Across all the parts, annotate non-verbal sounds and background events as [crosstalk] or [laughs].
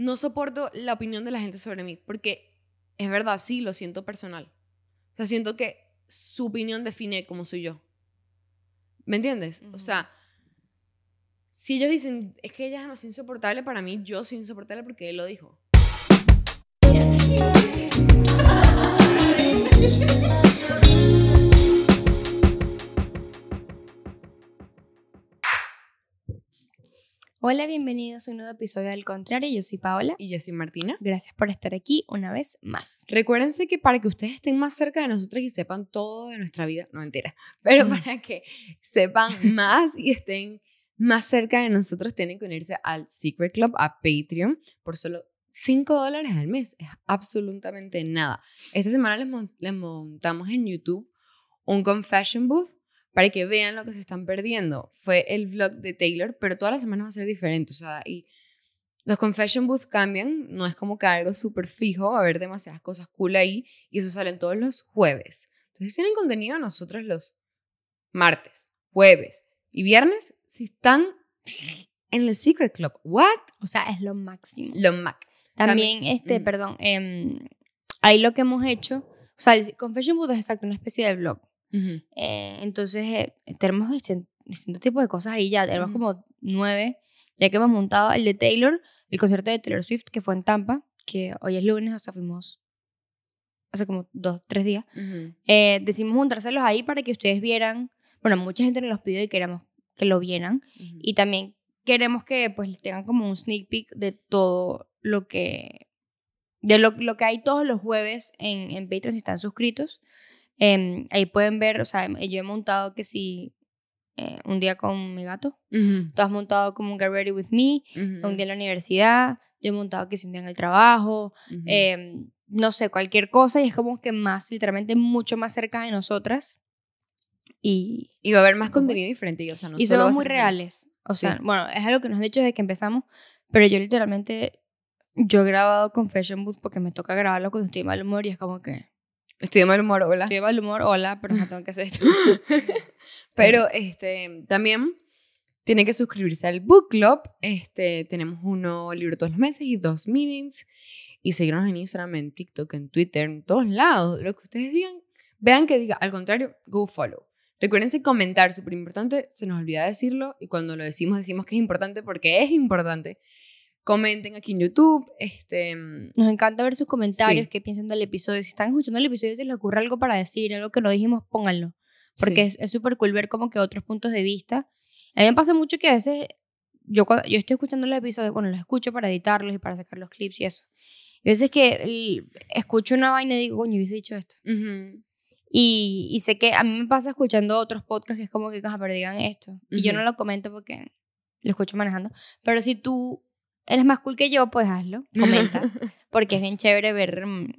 no soporto la opinión de la gente sobre mí, porque es verdad, sí, lo siento personal. O sea, siento que su opinión define cómo soy yo. ¿Me entiendes? O sea, si ellos dicen, es que ella es demasiado insoportable, para mí yo soy insoportable porque él lo dijo. [laughs] Hola, bienvenidos a un nuevo episodio del Contrario. Yo soy Paola. Y yo soy Martina. Gracias por estar aquí una vez más. Recuérdense que para que ustedes estén más cerca de nosotros y sepan todo de nuestra vida, no mentira, pero para que sepan [laughs] más y estén más cerca de nosotros, tienen que unirse al Secret Club, a Patreon, por solo 5 dólares al mes. Es absolutamente nada. Esta semana les, les montamos en YouTube un confession booth para que vean lo que se están perdiendo. Fue el vlog de Taylor, pero todas las semanas va a ser diferente. O sea, y los confession booths cambian, no es como que algo súper fijo, va a haber demasiadas cosas cool ahí y eso salen todos los jueves. Entonces tienen contenido nosotros los martes, jueves y viernes si están en el Secret Club. ¿What? O sea, es lo máximo. Lo máximo. También, este, perdón, eh, ahí lo que hemos hecho, o sea, el Confession Booth es exacto una especie de blog. Eh, entonces, eh, tenemos distintos tipos de cosas ahí ya. Tenemos como nueve, ya que hemos montado el de Taylor, el concierto de Taylor Swift, que fue en Tampa, que hoy es lunes, o sea, fuimos hace como dos, tres días. eh, decidimos juntárselos ahí para que ustedes vieran. Bueno, mucha gente nos los pidió y queremos que lo vieran. Y también queremos que pues tengan como un sneak peek de todo lo que de lo, lo que hay todos los jueves en, en Patreon si están suscritos. Em, ahí pueden ver, o sea, yo he montado que si eh, un día con mi gato, tú has montado como un Get Ready With Me, un día en la universidad, yo he montado que si un día en el trabajo, em, no sé, cualquier cosa y es como que más, literalmente mucho más cerca de nosotras. Y, y va a haber más contenido diferente. Y, o sea, no y somos muy reales. O sea, bueno, es algo que nos han dicho desde que empezamos, pero yo literalmente, yo he grabado Confession Booth porque me toca grabarlo cuando estoy mal humor y es como que... Estoy de mal humor, hola. Estoy de mal humor, hola, pero no tengo que hacer esto. [laughs] pero este, también tienen que suscribirse al Book Club. Este, tenemos uno libro todos los meses y dos meetings. Y seguirnos en Instagram, en TikTok, en Twitter, en todos lados. Lo que ustedes digan, vean que diga, al contrario, go follow. Recuérdense comentar, súper importante, se nos olvida decirlo y cuando lo decimos decimos que es importante porque es importante. Comenten aquí en YouTube. Este, Nos encanta ver sus comentarios, qué piensan del episodio. Si están escuchando el episodio y se les ocurre algo para decir, algo que no dijimos, pónganlo. Porque es súper cool ver como que otros puntos de vista. A mí me pasa mucho que a veces yo, yo estoy escuchando los episodios, bueno, los escucho para editarlos y para sacar los clips y eso. Y a veces que escucho una vaina y digo, coño, hubiese dicho esto. y, y, sé que a mí me pasa escuchando otros podcasts que es como que, pero digan esto. Y yo no lo comento porque lo escucho manejando. Pero si tú eres más cool que yo, pues hazlo, [laughs] comenta. porque es [laughs] bien chévere ver, mm,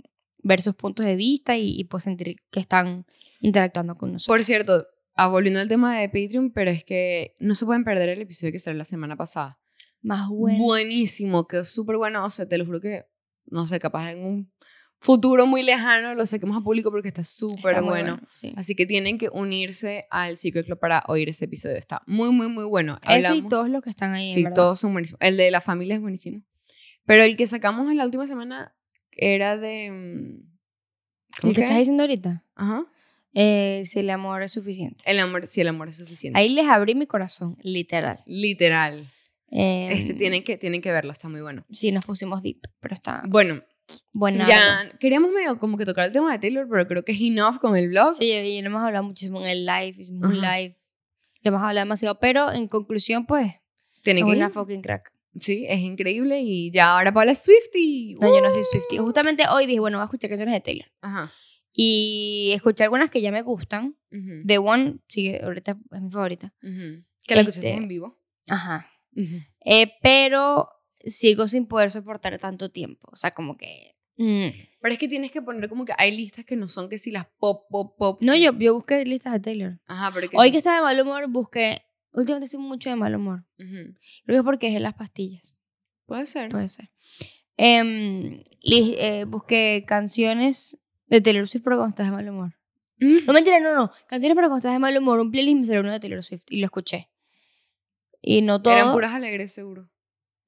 ver sus puntos de vista y, y pues sentir que están interactuando con nosotros. Por cierto, ah, volviendo al tema de Patreon, pero es que no se pueden perder el episodio que salió la semana pasada. Más bueno. Buenísimo, quedó súper bueno. O sea, te lo juro que, no sé, capaz en un futuro muy lejano lo saquemos a público porque está súper bueno. Así que tienen que unirse al Secret Club para oír ese episodio. Está muy, muy, muy bueno. Ese y todos los que están ahí. Sí, todos son buenísimos. El de la familia es buenísimo. Pero el que sacamos en la última semana era de. ¿Cómo ¿El que estás diciendo ahorita? Ajá. Eh, si el amor es suficiente. El amor, si el amor es suficiente. Ahí les abrí mi corazón, literal. Literal. Eh, este, tienen, que, tienen que verlo, está muy bueno. Sí, nos pusimos deep, pero está. Bueno, bueno. Ya, queríamos medio como que tocar el tema de Taylor, pero creo que es enough con el blog. Sí, y lo hemos hablado muchísimo en el live, hicimos un live. Lo hemos hablado demasiado, pero en conclusión, pues. Tiene es que una fucking crack. Sí, es increíble y ya ahora Paula es Swifty. No, yo no soy Swifty. Justamente hoy dije, bueno, voy a escuchar canciones de Taylor. Ajá. Y escuché algunas que ya me gustan. The One, sí, ahorita es mi favorita. Que la escuchaste en vivo. Ajá. eh, pero sigo sin poder soportar tanto tiempo. O sea, como que Mm. Pero es que tienes que poner como que hay listas que no son que si las pop, pop, pop. No, yo, yo busqué listas de Taylor. Ajá, pero Hoy que está de mal humor, busqué. Últimamente estoy mucho de mal humor. Creo que es porque es de las pastillas. Puede ser. Puede ser. Em, eh, busqué canciones de Taylor Swift pero cuando estás de mal humor. Mm. No mentira, no, no. Canciones para cuando estás de mal humor. Un playlist me salió uno de Taylor Swift y lo escuché. Y no todo. Eran puras alegres, seguro.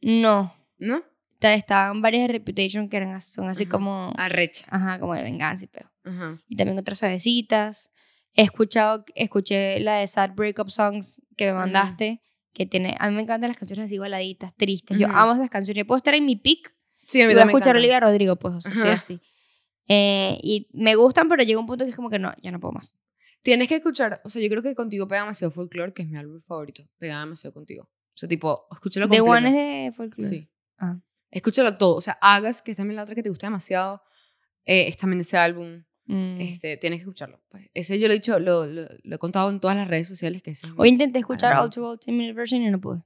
No. ¿No? Ta- estaban varias de Reputation que eran, son así Ajá. como, Arrecha. ajá, como de venganza y peo. Ajá. Y también otras suavecitas. He escuchado, escuché la de Sad Breakup Songs que me mandaste, que tiene, a mí me encantan las canciones así baladitas, tristes. Yo amo esas canciones. Yo puedo estar en mi pick Sí, a mí voy a escuchar a. Olivia Rodrigo, pues, o sea, soy así. Eh, y me gustan, pero llega un punto que es como que no, ya no puedo más. Tienes que escuchar, o sea, yo creo que contigo pega demasiado folklore, que es mi álbum favorito. Pega demasiado contigo. O sea, tipo, escúchalo completo. One es de folklore. Sí. Ah. Escúchalo todo. O sea, Hagas, que es también la otra que te gusta demasiado, eh, es también ese álbum. Mm. Este, tienes que escucharlo. Pues, ese yo lo he dicho, lo, lo, lo he contado en todas las redes sociales que mi- Hoy intenté escuchar. All Too Well 10 Minute Version y no pude.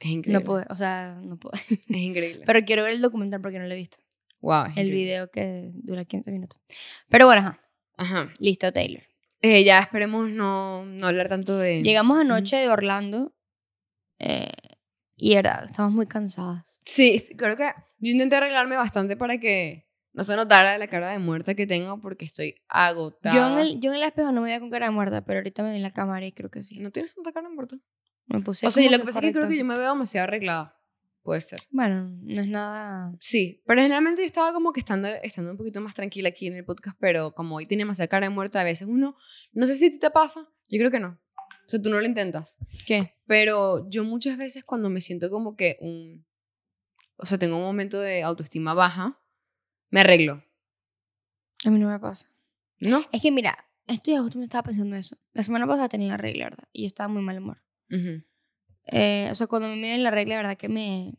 es increíble. No pude, o sea, no pude. [laughs] Es increíble. Pero quiero ver el documental porque no lo he visto. wow, El increíble. video que dura 15 minutos. Pero bueno, ajá. Ajá. Listo, Taylor. Eh, ya esperemos no, no hablar tanto de... Llegamos anoche de Orlando eh, y era, estamos muy cansadas. Sí, creo que yo intenté arreglarme bastante para que no se notara la cara de muerta que tengo porque estoy agotada. Yo en, el, yo en el espejo no me veía con cara de muerta, pero ahorita me vi en la cámara y creo que sí. ¿No tienes tanta cara de muerta? Me puse o sea, lo que pasa es que creo que yo me veo demasiado arreglada. Puede ser. Bueno, no es nada... Sí, pero generalmente yo estaba como que estando, estando un poquito más tranquila aquí en el podcast, pero como hoy tiene demasiada cara de muerta, a veces uno, no sé si a ti te pasa, yo creo que no. O sea, tú no lo intentas. ¿Qué? Pero yo muchas veces cuando me siento como que un... O sea, tengo un momento de autoestima baja, me arreglo. A mí no me pasa. ¿No? Es que mira, esto ya justo me estaba pensando eso. La semana pasada tenía la regla, ¿verdad? Y yo estaba muy mal humor. Ujú. Eh, o sea, cuando me viene la regla, la verdad que me,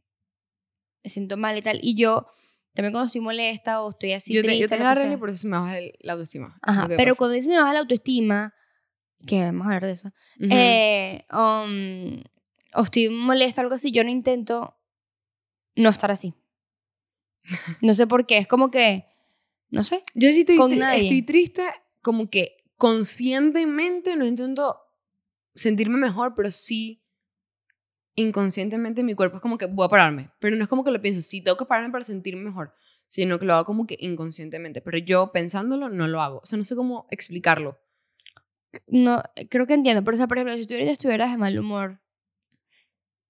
me siento mal y tal. Y yo, también cuando estoy molesta o estoy así yo, te- triste, yo tengo la regla y por eso se me baja el- la autoestima. Es Ajá, pero cuando dice me baja la autoestima, que vamos a hablar de eso, Ujú. eh, um, o estoy molesta o algo así, yo no intento no estar así. [laughs] No sé por qué, es como que, no sé. Yo sí estoy, con nadie. estoy triste, como que conscientemente no intento sentirme mejor, pero sí inconscientemente mi cuerpo es como que voy a pararme. Pero no es como que lo pienso, sí, tengo que pararme para sentirme mejor, sino que lo hago como que inconscientemente. Pero yo pensándolo no lo hago. O sea, no sé cómo explicarlo. No, creo que entiendo, pero o sea, por ejemplo, si tú ahorita estuvieras de mal humor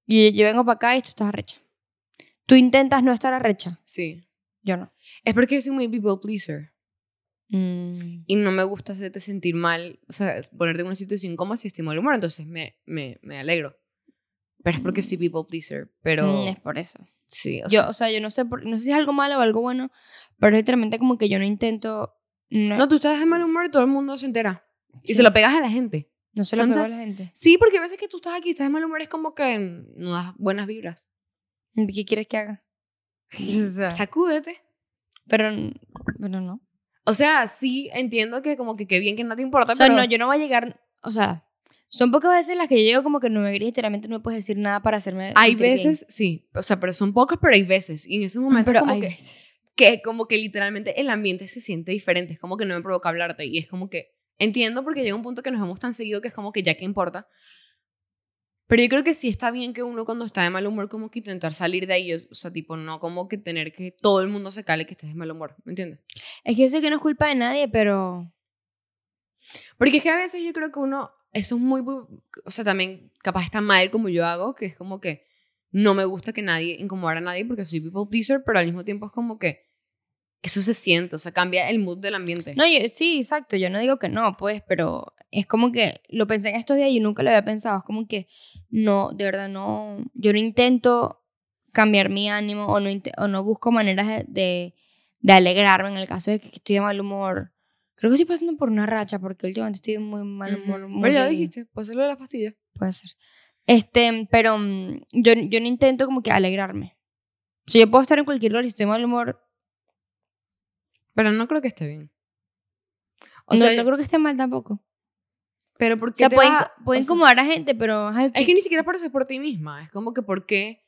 y yo vengo para acá y tú estás arrecha. Tú intentas no estar arrecha. Sí. Yo no. Es porque yo soy muy people pleaser. Mm. Y no me gusta hacerte sentir mal, o sea, ponerte en una situación incómoda si estoy mal humor, entonces me, me, me alegro. Pero es porque soy people pleaser, pero... Mm, es por eso. Sí, o Yo, sea, o sea, yo no sé, por- no sé si es algo malo o algo bueno, pero literalmente como que yo no intento... No, no, tú estás de mal humor y todo el mundo se entera. Y Sí. se lo pegas a la gente. no se lo pego a la gente. Sí, porque a veces que tú estás aquí estás de mal humor es como que no das buenas vibras. ¿Qué quieres que haga? [laughs] O sea, Sacúdete. pero, pero no. O sea, sí entiendo que como que qué bien que no te importa, O sea, pero... no, yo no voy a llegar... O sea, son pocas veces las que yo llego como que no me gris, literalmente no me puedes decir nada para hacerme Hay bien. veces, sí, o sea, pero son pocas, pero hay veces. Y en esos momentos pero como hay que, veces. que como que literalmente el ambiente se siente diferente. Es como que no me provoca hablarte. Y es como que entiendo porque llega un punto que nos vemos tan seguido que es como que ya que importa. Pero yo creo que sí está bien que uno cuando está de mal humor como que intentar salir de ahí. O sea, tipo, no como que tener que todo el mundo se cale que estés de mal humor. ¿Me entiendes? Es que yo sé que no es culpa de nadie, pero... Porque es que a veces yo creo que uno, eso es muy, o sea, también capaz está mal como yo hago, que es como que no me gusta que nadie, incomodar a nadie porque soy people pleaser, pero al mismo tiempo es como que eso se siente, o sea, cambia el mood del ambiente. No, yo, sí, exacto, yo no digo que no, pues, pero es como que lo pensé en estos días y nunca lo había pensado, es como que no, de verdad no, yo no intento cambiar mi ánimo o no, o no busco maneras de, de, de alegrarme en el caso de que estoy de mal humor. Creo que estoy pasando por una racha porque últimamente estoy de muy mal humor. Ujú. muy Pero ya dijiste, pues lo de las pastillas. Puede ser. Este, pero mm, yo, yo no intento como que alegrarme. O sea, yo puedo estar en cualquier lugar y si estoy de mal humor. Pero no creo que esté bien. O no, sea, no creo que esté mal tampoco. pero ¿por O sea, te puede, vas a- inco- puede o sea, incomodar a gente, pero... ajá, Es que ni siquiera por eso es por ti misma. Es como que ¿por qué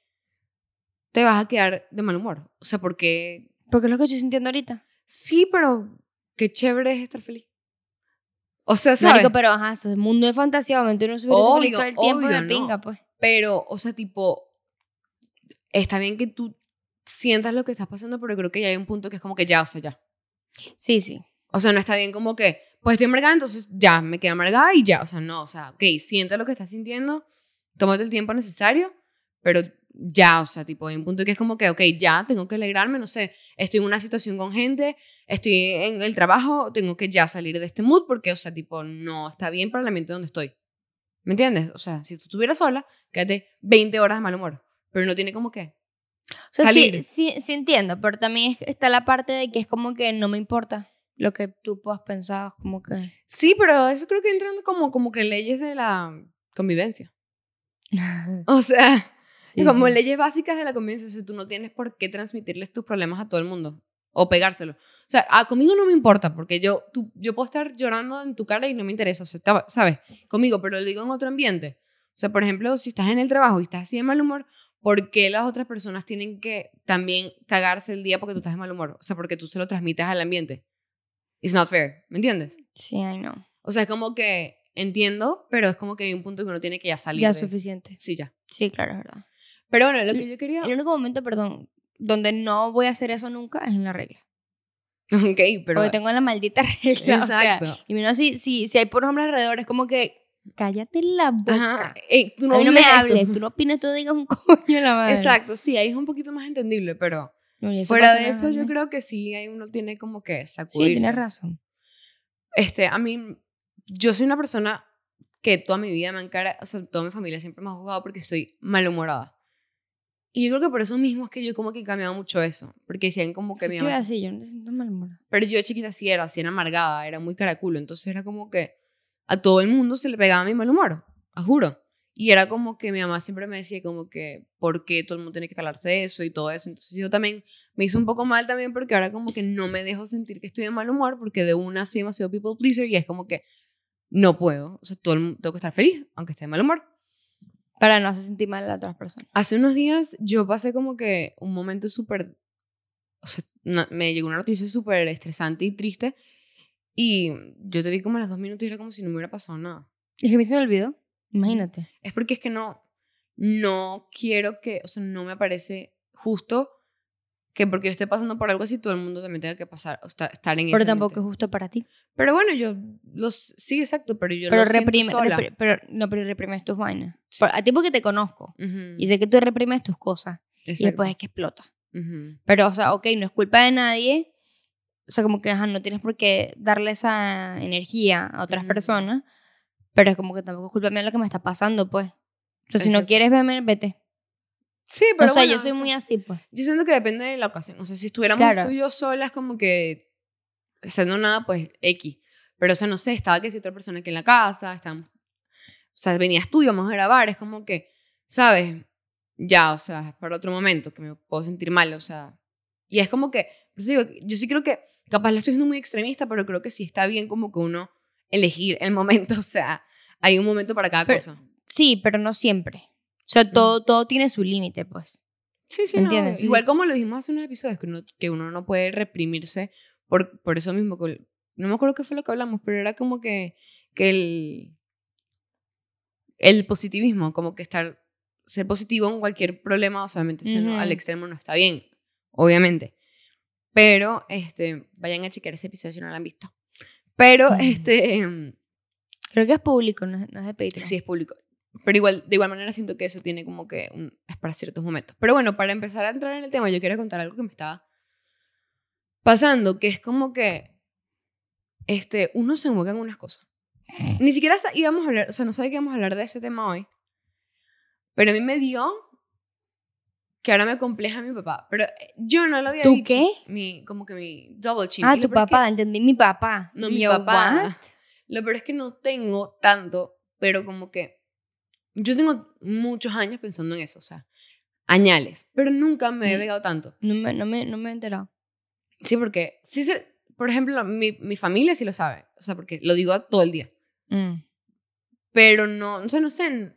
te vas a quedar de mal humor? O sea, porque Porque es lo que estoy sintiendo ahorita. sí, pero qué chévere es estar feliz. O sea, ¿sabes? Marico, pero ajá, es mundo de fantasía, obviamente uno se todo el tiempo obvio, de no. pinga, pues. Pero, o sea, tipo, está bien que tú sientas lo que estás pasando, pero creo que ya hay un punto que es como que ya, o sea, ya. Sí, sí. O sea, no está bien como que, pues estoy amargada, entonces ya, me quedé amargada y ya. O sea, no, o sea, ok, siente lo que estás sintiendo, tómate el tiempo necesario, pero ya, o sea, tipo, hay un punto que es como que, ok, ya, tengo que alegrarme, no sé, estoy en una situación con gente, estoy en el trabajo, tengo que ya salir de este mood porque, o sea, tipo, no está bien para el ambiente donde estoy. ¿Me entiendes? O sea, si tú estuvieras sola, quédate 20 horas de mal humor, pero no tiene como que... O sea, sí, sí, sí, entiendo, pero también está la parte de que es como que no me importa lo que tú puedas pensar, como que... Sí, pero eso creo que entran como, como que leyes de la convivencia. [laughs] o sea, como leyes básicas de la convivencia. O sea, tú no tienes por qué transmitirles tus problemas a todo el mundo o pegárselo. O sea, a, conmigo no me importa porque yo, tú, yo puedo estar llorando en tu cara y no me interesa, o sea, ¿sabes? Conmigo, pero lo digo en otro ambiente. O sea, por ejemplo, si estás en el trabajo y estás así de mal humor, ¿por qué las otras personas tienen que también cagarse el día porque tú estás de mal humor? O sea, porque tú se lo transmites al ambiente. It's not fair, ¿me entiendes? Sí, I know. O sea, es como que entiendo, pero es como que hay un punto que uno tiene que ya salir. Ya es suficiente. Sí, ya. Sí, claro, es verdad. Pero bueno, lo que yo quería... El único momento, perdón, donde no voy a hacer eso nunca es en la regla. [laughs] Ok, pero... Porque tengo la maldita [laughs] regla. Exacto. y menos si, si, si hay por hombres alrededor, es como que cállate la boca. tú no, me hables, tú no opines, tú digas un [laughs] coño la madre. Exacto, sí, ahí es un poquito más entendible, pero fuera de eso yo creo que sí, ahí uno tiene como que sacudir. Sí, tienes razón. Este, a mí, yo soy una persona que toda mi vida me encara, o sea, toda mi familia siempre me ha jugado porque estoy malhumorada. Y yo creo que por eso mismo es que yo como que he cambiado mucho eso. Porque decían como que mi mamá... así, yo no te siento malhumorada. Pero yo de chiquita sí era, así era amargada, era muy caraculo. Entonces era como que a todo el mundo se le pegaba mi mal humor, a juro. Y era como que mi mamá siempre me decía como que, ¿por qué todo el mundo tiene que calarse eso y todo eso? Entonces yo también me hizo un poco mal también porque ahora como que no me dejo sentir que estoy de mal humor porque de una soy demasiado people pleaser y es como que no puedo. O sea, todo el mundo, tengo que estar feliz, aunque esté de mal humor. Para no hacer sentir mal a otras personas. Hace unos días yo pasé como que un momento súper... O sea, me llegó una noticia súper estresante y triste. Y yo te vi como a los dos minutos y era como si no me hubiera pasado nada. Es que a mí se me olvidó. Imagínate. Es porque es que no, no quiero que, o sea, no me parece justo que porque yo esté pasando por algo así, todo el mundo también tenga que pasar, o estar, estar en Pero tampoco es justo para ti. Pero bueno, yo los, sí, exacto, pero yo pero reprime, sola. pero no, pero reprimes tus vainas. a ti porque te conozco y sé que tú reprimes tus cosas y después es que explota. Pero, o sea, ok, no es culpa de nadie. O sea, como que no tienes por qué darle esa energía a otras personas, pero es como que tampoco es culpa mía lo que me está pasando, pues. O sea, si no quieres verme, vete. Sí, pero. O sea, yo soy muy así, pues. Yo siento que depende de la ocasión. O sea, si estuviéramos tú y yo solas, como que. Haciendo nada, pues X. Pero, o sea, no sé, estaba que si otra persona aquí en la casa, estábamos. O sea, venía a estudio, vamos a grabar, es como que, ¿sabes? Ya, o sea, es para otro momento que me puedo sentir mal, o sea. Y es como que. Pues digo, yo sí creo que. Capaz lo estoy siendo muy extremista, pero creo que sí está bien como que uno elegir el momento. [laughs] O sea, hay un momento para cada cosa. Sí, pero no siempre. O sea, todo, todo tiene su límite, pues. Sí, sí, ¿Entiendes? Igual como lo dijimos hace unos episodios, que uno, que uno no puede reprimirse por, por eso mismo. Que, no me acuerdo qué fue lo que hablamos, pero era como que, que el, el positivismo, como que estar, ser positivo en cualquier problema, o al extremo no está bien, obviamente. Pero, este, vayan a chequear ese episodio si no lo han visto. Pero, este... Em, Creo que es público, no es, no es de Patreon. Sí, es público. Pero igual, de igual manera siento que eso tiene como que un, es para ciertos momentos. Pero bueno, para empezar a entrar en el tema, yo quiero contar algo que me estaba pasando, que es como que este, uno se enfoca en unas cosas. Ni siquiera íbamos a hablar, o sea, no sabía que íbamos a hablar de ese tema hoy. Pero a mí me dio que ahora me compleja mi papá. Pero eh, yo no lo había ¿Tú dicho. qué? Mi, como que mi double chin. Ah, tu papá, entendí mi papá. No, mi papá. Lo peor es que no tengo tanto, pero como que yo tengo muchos años pensando en eso, o sea, añales, pero nunca me he pegado tanto. No me, no me, no me he enterado. Sí, porque, sí, por ejemplo, mi, mi familia sí lo sabe, o sea, porque lo digo todo el día. Mm. Pero no, o sea, no sé,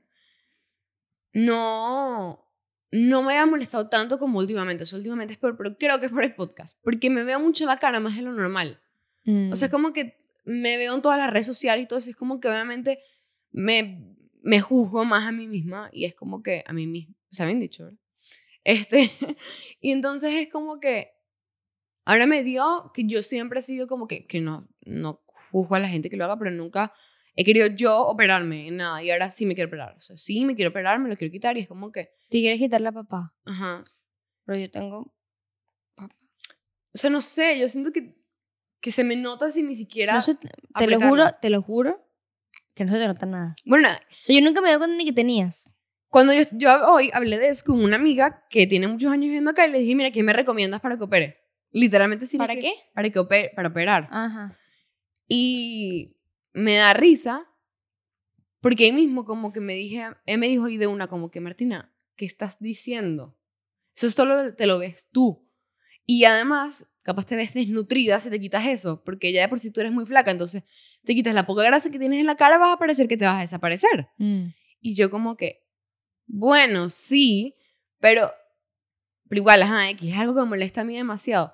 no, no me ha molestado tanto como últimamente, o sea, últimamente es peor, pero creo que es por el podcast, porque me veo mucho la cara más de lo normal. O sea, es mm. como que me veo en todas las redes sociales y todo eso, es como que obviamente me me juzgo más a mí misma y es como que a mí misma, se habían dicho, ¿verdad? Este, [laughs] y entonces es como que ahora me dio que yo siempre he sido como que, que no, no juzgo a la gente que lo haga, pero nunca he querido yo operarme en nada y ahora sí me quiero operar. O sea, sí me quiero operar, me lo quiero quitar y es como que... ¿Te quieres quitar la papá? Ajá. Pero yo tengo... O sea, no sé, yo siento que, que se me nota sin ni siquiera... No sé, te lo juro, te lo juro que no se te nota nada. Bueno, O sea, yo nunca me doy cuenta ni que tenías. cuando yo, yo hoy hablé de eso con una amiga que tiene muchos años viviendo acá y le dije, mira, ¿qué me recomiendas para que opere? Literalmente le ¿Para qué? Para que opere, para operar. Ajá. Y me da risa porque ahí mismo como que me dije, él me dijo y de una como que Martina, ¿qué estás diciendo? Eso solo te lo ves tú. Y además, capaz te ves desnutrida si te quitas eso, porque ya de por sí tú eres muy flaca, entonces te quitas la poca grasa que tienes en la cara, vas a parecer que te vas a desaparecer. Mm. Y yo como que, bueno, sí, pero, pero igual, ajá, X, es algo que me molesta a mí demasiado.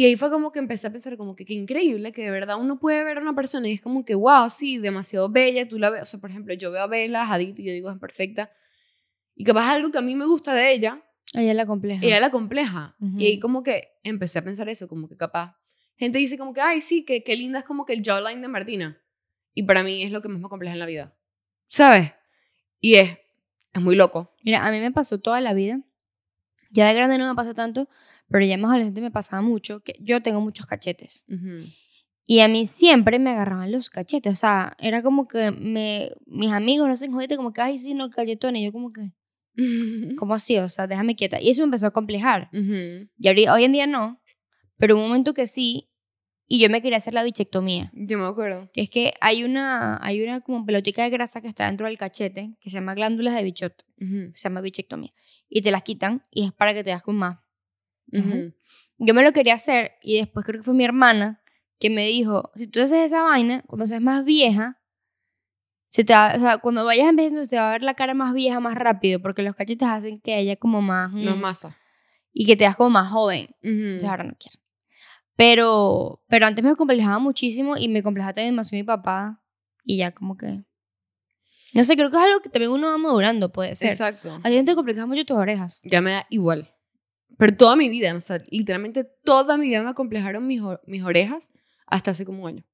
Y ahí fue como que empecé a pensar como que qué increíble que de verdad uno puede ver a una persona y es como que, wow, sí, demasiado bella, tú la ves, o sea, por ejemplo, yo veo a Bella Hadid y yo digo, es perfecta. Y capaz algo que a mí me gusta de ella, Ella es la compleja. ella la compleja. Y ahí como que empecé a pensar eso, como que capaz. Gente dice como que, ay, sí, que qué linda es como que el jawline de Martina. Y para mí es lo que más me compleja en la vida. ¿Sabes? Y es, es muy loco. Mira, a mí me pasó toda la vida. Ya de grande no me pasa tanto, pero ya más adolescente me pasaba mucho que yo tengo muchos cachetes. Y a mí siempre me agarraban los cachetes. O sea, era como que me, mis amigos no se jodite como que, ay, sí, no, cachetones. Y yo como que, [laughs] ¿cómo así? O sea, déjame quieta. Y eso me empezó a complejar. Ujú. Y ahorita- hoy en día no, pero un momento que sí. Y yo me quería hacer la bichectomía. Yo me acuerdo. Que es que hay una, hay una como pelotica de grasa que está dentro del cachete, que se llama glándulas de bichot, Ujú. se llama bichectomía. Y te las quitan y es para que te das con más. Ujú. Yo me lo quería hacer y después creo que fue mi hermana que me dijo, si tú haces esa vaina, cuando seas más vieja, se te va- o sea, cuando vayas envejeciendo te va a ver la cara más vieja más rápido, porque los cachetes hacen que haya como más... No es mm, masa. Y que te das como más joven. Ujú. Entonces ahora no quiero. Pero, pero antes me complejaba muchísimo y me complejaba también demasiado mi papá. Y ya como que... No sé, creo que es algo que también uno va madurando, puede ser. Exacto. A ti te complejas mucho tus orejas. Ya me da igual. Pero toda mi vida, o sea, literalmente toda mi vida me acomplejaron mis, mis orejas hasta hace como un año.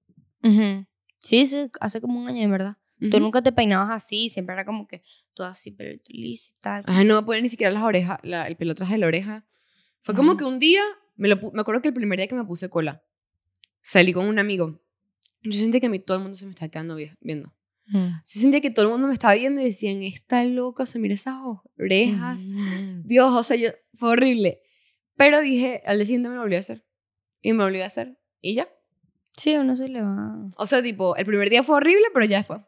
Ujú. Sí, sí, hace como un año, en verdad. Tú Ujú. nunca te peinabas así, siempre era como que todo así, pero lisa y tal. Ajá, no me poner ni siquiera las orejas, la- el pelo atrás de la oreja. Fue como que un día, me, lo, me acuerdo que el primer día que me puse cola, salí con un amigo. Yo sentía que a mí todo el mundo se me estaba quedando vi- viendo. Ujú. Sí sentía que todo el mundo me estaba viendo y decían, está loca, o sea, mira esas orejas. Ujú. Dios, o sea, yo, fue horrible. Pero dije, al día siguiente me lo volví a hacer. Y me lo volví a hacer. Y ya. Sí, a uno se le va. O sea, tipo, el primer día fue horrible, pero ya después.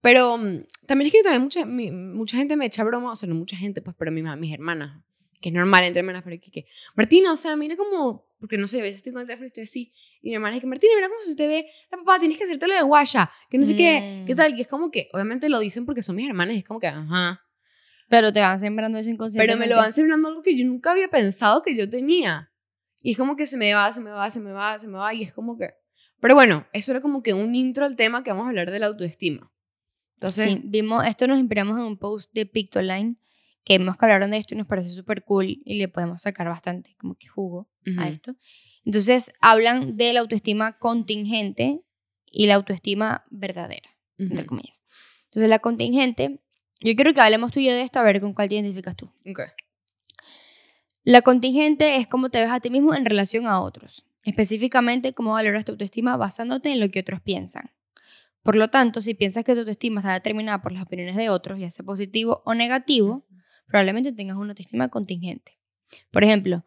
Pero mm, también es que también mucha, mi- mucha gente me echa broma, o sea, no mucha gente, pues, pero mi ma- mis hermanas, que es normal entre hermanas, pero que, que, Martina, o sea, mira como, porque no sé, a veces estoy con el teléfono y estoy así, y mi hermana es que, Martina, mira cómo se te ve, la papá, tienes que hacértelo de guaya, que no sé qué, qué Mm. tal, y es como que, obviamente lo dicen porque son mis hermanas, y es como que, ajá, Pero te van sembrando eso inconscientemente. pero me lo van sembrando algo que yo nunca había pensado que yo tenía. Y es como que se me va, se me va, se me va, se me va. Y es como que... Pero bueno, eso era como que un intro al tema que vamos a hablar de la autoestima. Entonces, Sí, vimos, esto nos inspiramos en un post de Pictoline que vimos que hablaron de esto y nos parece súper cool y le podemos sacar bastante como que jugo a esto. Entonces hablan de la autoestima contingente y la autoestima verdadera, entre ujú, comillas. Entonces la contingente, yo quiero que hablemos tú y yo de esto a ver con cuál te identificas tú. ok. La contingente es cómo te ves a ti mismo en relación a otros. Específicamente, cómo valoras tu autoestima basándote en lo que otros piensan. Por lo tanto, si piensas que tu autoestima está determinada por las opiniones de otros, ya sea positivo o negativo, probablemente tengas una autoestima contingente. Por ejemplo,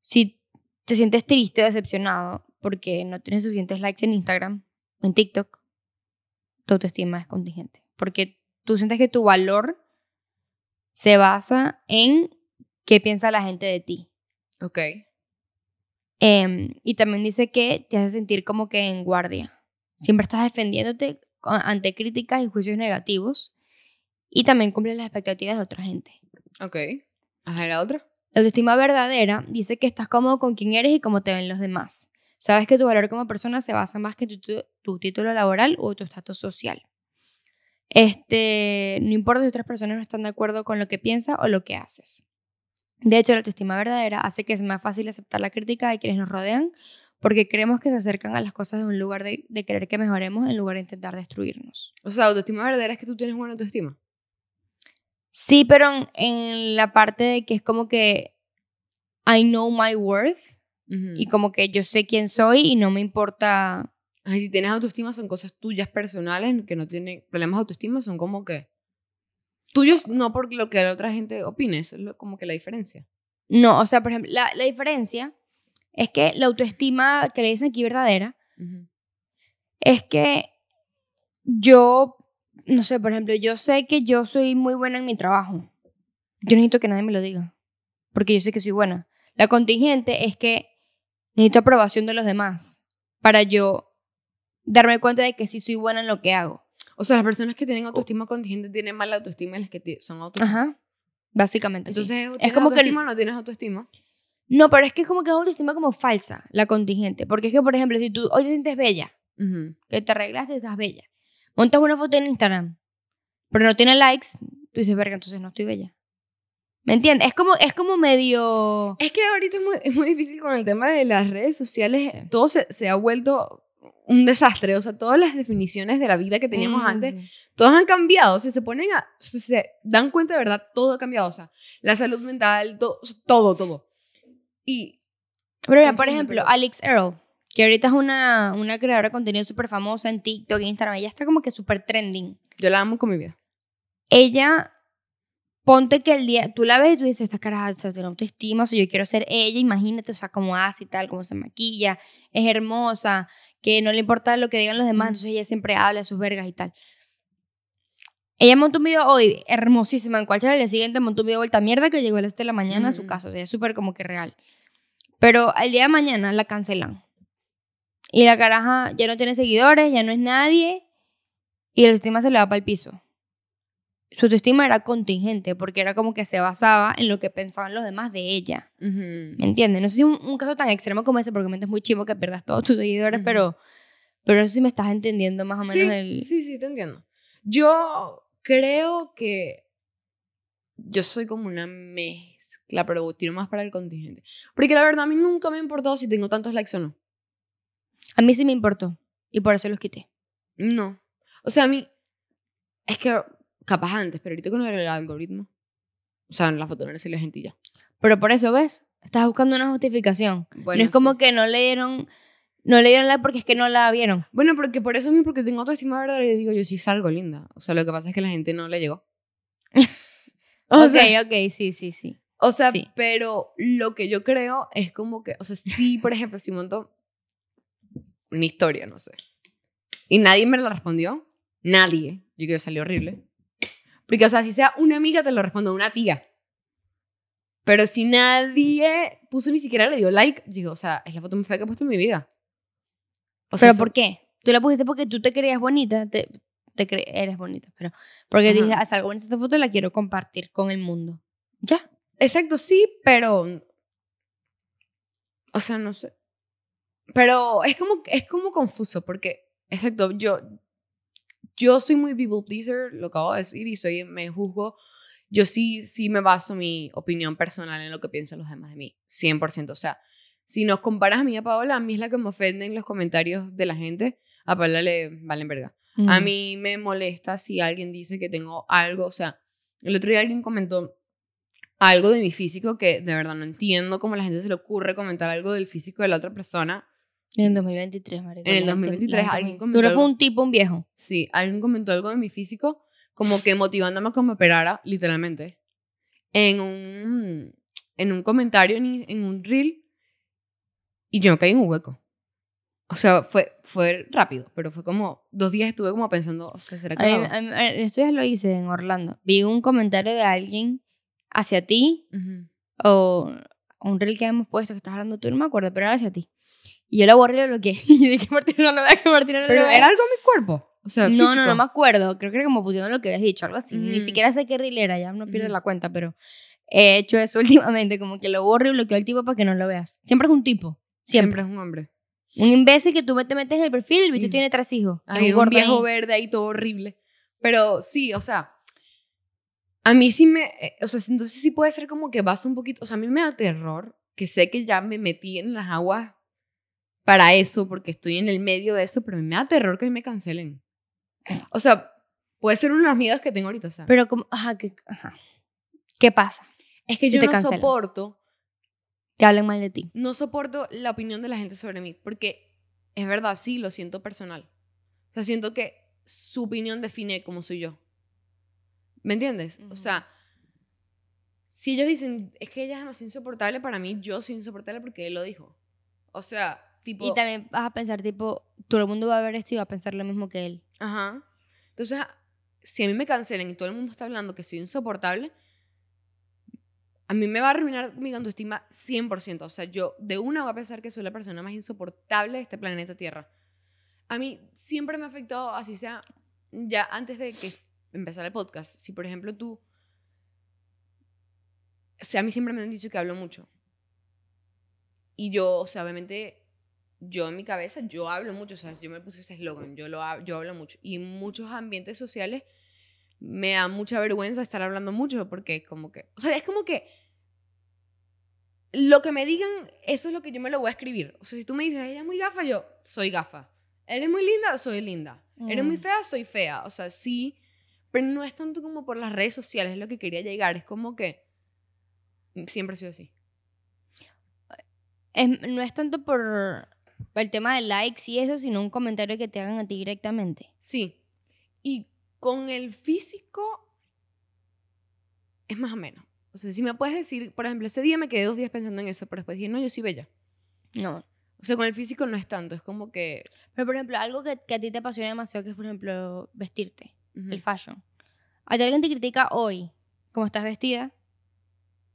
si te sientes triste o decepcionado porque no tienes suficientes likes en Instagram o en TikTok, tu autoestima es contingente. Porque tú sientes que tu valor se basa en qué piensa la gente de ti. Ok. Em, y también dice que te hace sentir como que en guardia. Siempre estás defendiéndote ante críticas y juicios negativos. Y también cumple las expectativas de otra gente. Ok. Ajá, la otra. La autoestima verdadera dice que estás cómodo con quién eres y cómo te ven los demás. Sabes que tu valor como persona se basa más que en tu, tu- tu título laboral o tu estatus social. Este, no importa si otras personas no están de acuerdo con lo que piensas o lo que haces. De hecho, la autoestima verdadera hace que es más fácil aceptar la crítica de quienes nos rodean porque creemos que se acercan a las cosas de un lugar de, de querer que mejoremos en lugar de intentar destruirnos. O sea, autoestima verdadera es que tú tienes buena autoestima. Sí, pero en, en la parte de que es como que I know my worth y como que yo sé quién soy y no me importa. Ay, si tienes autoestima son cosas tuyas personales que no tienen problemas de autoestima, son como que tuyos no por lo que la otra gente opine, eso es lo- como que la diferencia. No, o sea, por ejemplo, la, la diferencia es que la autoestima que le dicen aquí verdadera es que yo, no sé, por ejemplo, yo sé que yo soy muy buena en mi trabajo. Yo necesito que nadie me lo diga, porque yo sé que soy buena. La contingente es que necesito aprobación de los demás para yo darme cuenta de que sí soy buena en lo que hago. O sea, las personas que tienen autoestima contingente tienen mala autoestima y las que son autoestima. Ajá. Básicamente. Entonces, es ¿tienes como que autoestima o no tienes autoestima? No, pero es que es como que es autoestima como falsa, la contingente. Porque es que, por ejemplo, si tú hoy te sientes bella, Ujú. que te arreglaste y estás bella, montas una foto en Instagram, pero no tiene likes, tú dices, verga, entonces no estoy bella. ¿Me entiendes? Es como, es como medio... Es que ahorita es muy, es muy difícil con el tema de las redes sociales. Sí. Todo se, se ha vuelto un desastre. O sea, todas las definiciones de la vida que teníamos Mm, antes, sí. todas han cambiado. O sea, se ponen a. o sea, se dan cuenta de verdad, todo ha cambiado. O sea, la salud mental, todo, o sea, todo, todo. Y. Pero mira, por ejemplo, Alex Earl, que ahorita es una, una creadora de contenido súper famosa en TikTok, Instagram, ella está como que súper trending. Yo la amo con mi vida. Ella, ponte que el día, tú la ves y tú dices, esta cara, o sea, tiene autoestima, o sea, yo quiero ser ella, imagínate, o sea, cómo hace y tal, cómo se maquilla, es hermosa, que no le importa lo que digan los demás, entonces ella siempre habla de sus vergas y tal. Ella montó un video hoy, hermosísima, en cualquiera al día siguiente montó un video vuelta mierda que llegó a las 7 de la mañana a su casa, o sea, es súper como que real. Pero al día de mañana la cancelan. Y la caraja ya no tiene seguidores, ya no es nadie, y la autoestima se le va para el piso su autoestima era contingente porque era como que se basaba en lo que pensaban los demás de ella. Ujú. ¿Me entiendes? No sé si es un, un caso tan extremo como ese, porque es muy chivo que pierdas todos tus seguidores, Ujú. pero, pero no sé si me estás entendiendo más o Sí, menos el... sí, sí, te entiendo. Yo creo que yo soy como una mezcla, pero tiro más para el contingente. Porque la verdad a mí nunca me ha importado si tengo tantos likes o no. A mí sí me importó y por eso los quité. No. O sea, a mí es que capaz antes, pero ahorita con el algoritmo. O sea, en la foto no le salió gentilla. Pero por eso, ¿ves? Estás buscando una justificación. Bueno, no es como que no le dieron... No le dieron like porque es que no la vieron. Bueno, porque por eso mismo, porque tengo autoestima verdadera y digo, yo sí salgo linda. O sea, lo que pasa es que la gente no le llegó. [laughs] o ok, sea, ok, sí, sí, sí. O sea, Sí. pero lo que yo creo es como que, o sea, sí, por ejemplo, si monto una historia, no sé, y nadie me la respondió, nadie, yo creo que salió horrible. Porque, o sea, si sea una amiga, te lo respondo una tía. Pero si nadie puso ni siquiera le dio like, digo, o sea, es la foto más fea que he puesto en mi vida. O sea, ¿Pero por qué? Tú la pusiste porque tú te creías bonita, te, te cre- eres bonita, pero porque Ajá. dices, "Ah, salgo bonita esta foto, la quiero compartir con el mundo. Ya. Exacto, sí, pero. O sea, no sé. Pero es como, es como confuso, porque, exacto, yo, yo soy muy people pleaser, lo acabo de decir, y soy, me juzgo. Yo sí, sí me baso mi opinión personal en lo que piensan los demás de mí, 100%. O sea, si nos comparas a mí y a Paola, a mí es la que me ofende en los comentarios de la gente, a Paola le valen verga. A Mm. mí me molesta si alguien dice que tengo algo, o sea, el otro día alguien comentó algo de mi físico que de verdad no entiendo cómo a la gente se le ocurre comentar algo del físico de la otra persona. En el 2023, marico. En el la gente- 2023 la gente alguien comentó Pero fue un tipo, un viejo. Sí, alguien comentó algo de mi físico como que motivándome a que me operara, literalmente, en un, en un comentario, en, en un reel, y yo me caí en un hueco. O sea, fue, fue rápido, pero fue como dos días estuve como pensando, o sea, ¿será que A mí- a mí- Esto ya lo hice en Orlando. Vi un comentario de alguien hacia ti Ujú. o un reel que hemos puesto que estás hablando tú, no me acuerdo, pero era hacia ti. Y yo lo borré y lo bloqueé. [laughs] Y dije, Martina, no lo vea, que Martina no Pero lo vea. era algo en mi cuerpo. O sea, No, no, físico. no me acuerdo. Creo que era como pusieron lo que habías dicho, algo así. Ni Ujú. siquiera sé qué reel era, ya no pierdes Ujú. la cuenta, pero he hecho eso [laughs] últimamente, como que lo borro y bloqueo al tipo para que no lo veas. Siempre es un tipo, siempre. Siempre es un hombre. Un imbécil que tú te metes en el perfil, el bicho Mm. tiene tres hijos. Hay un, gordo viejo ahí. verde ahí todo horrible. Pero sí, o sea, a mí sí me, eh, o sea, entonces sí puede ser como que basta un poquito, o sea, a mí me da terror que sé que ya me metí en las aguas para eso, porque estoy en el medio de eso, pero me da terror que me cancelen. O sea, puede ser uno de los miedos que tengo ahorita, o sea. Pero como, ajá, ¿qué, ajá. ¿Qué pasa? Es que si yo te no cancelan. soporto, Que hablen mal de ti. no soporto la opinión de la gente sobre mí, porque es verdad, sí, lo siento personal. O sea, siento que su opinión define cómo soy yo. ¿Me entiendes? O sea, si ellos dicen, es que ella es demasiado insoportable, para mí yo soy insoportable porque él lo dijo. O sea, tipo... Y también vas a pensar, tipo, todo el mundo va a ver esto y va a pensar lo mismo que él. Ajá. Entonces, si a mí me cancelan y todo el mundo está hablando que soy insoportable, a mí me va a arruinar mi autoestima 100%. O sea, yo de una voy a pensar que soy la persona más insoportable de este planeta Tierra. A mí siempre me ha afectado, así sea, ya antes de que empezara el podcast. Si, por ejemplo, tú... O sea, a mí siempre me han dicho que hablo mucho. Y yo, o sea, obviamente, yo en mi cabeza, yo hablo mucho. O sea, yo me puse ese eslogan, yo, lo, hab- yo hablo mucho. Y en muchos ambientes sociales me da mucha vergüenza estar hablando mucho porque como que... O sea, es como que... Lo que me digan, eso es lo que yo me lo voy a escribir. O sea, si tú me dices, ella es muy gafa, yo soy gafa. Eres muy linda, soy linda. Eres muy Mm. fea, soy fea. O sea, sí, pero no es tanto como por las redes sociales, es lo que quería llegar. Es como que siempre he sido así. Es- no es tanto por el tema de likes y eso, sino un comentario que te hagan a ti directamente. Sí. Y con el físico es más o menos. O sea, si me puedes decir, por ejemplo, ese día me quedé dos días pensando en eso, pero después dije, no, yo soy bella. No. O sea, con el físico no es tanto, es como que... Pero, por ejemplo, algo que, que a ti te apasiona demasiado, que es, por ejemplo, vestirte, el fashion. A ti alguien te critica hoy, como estás vestida,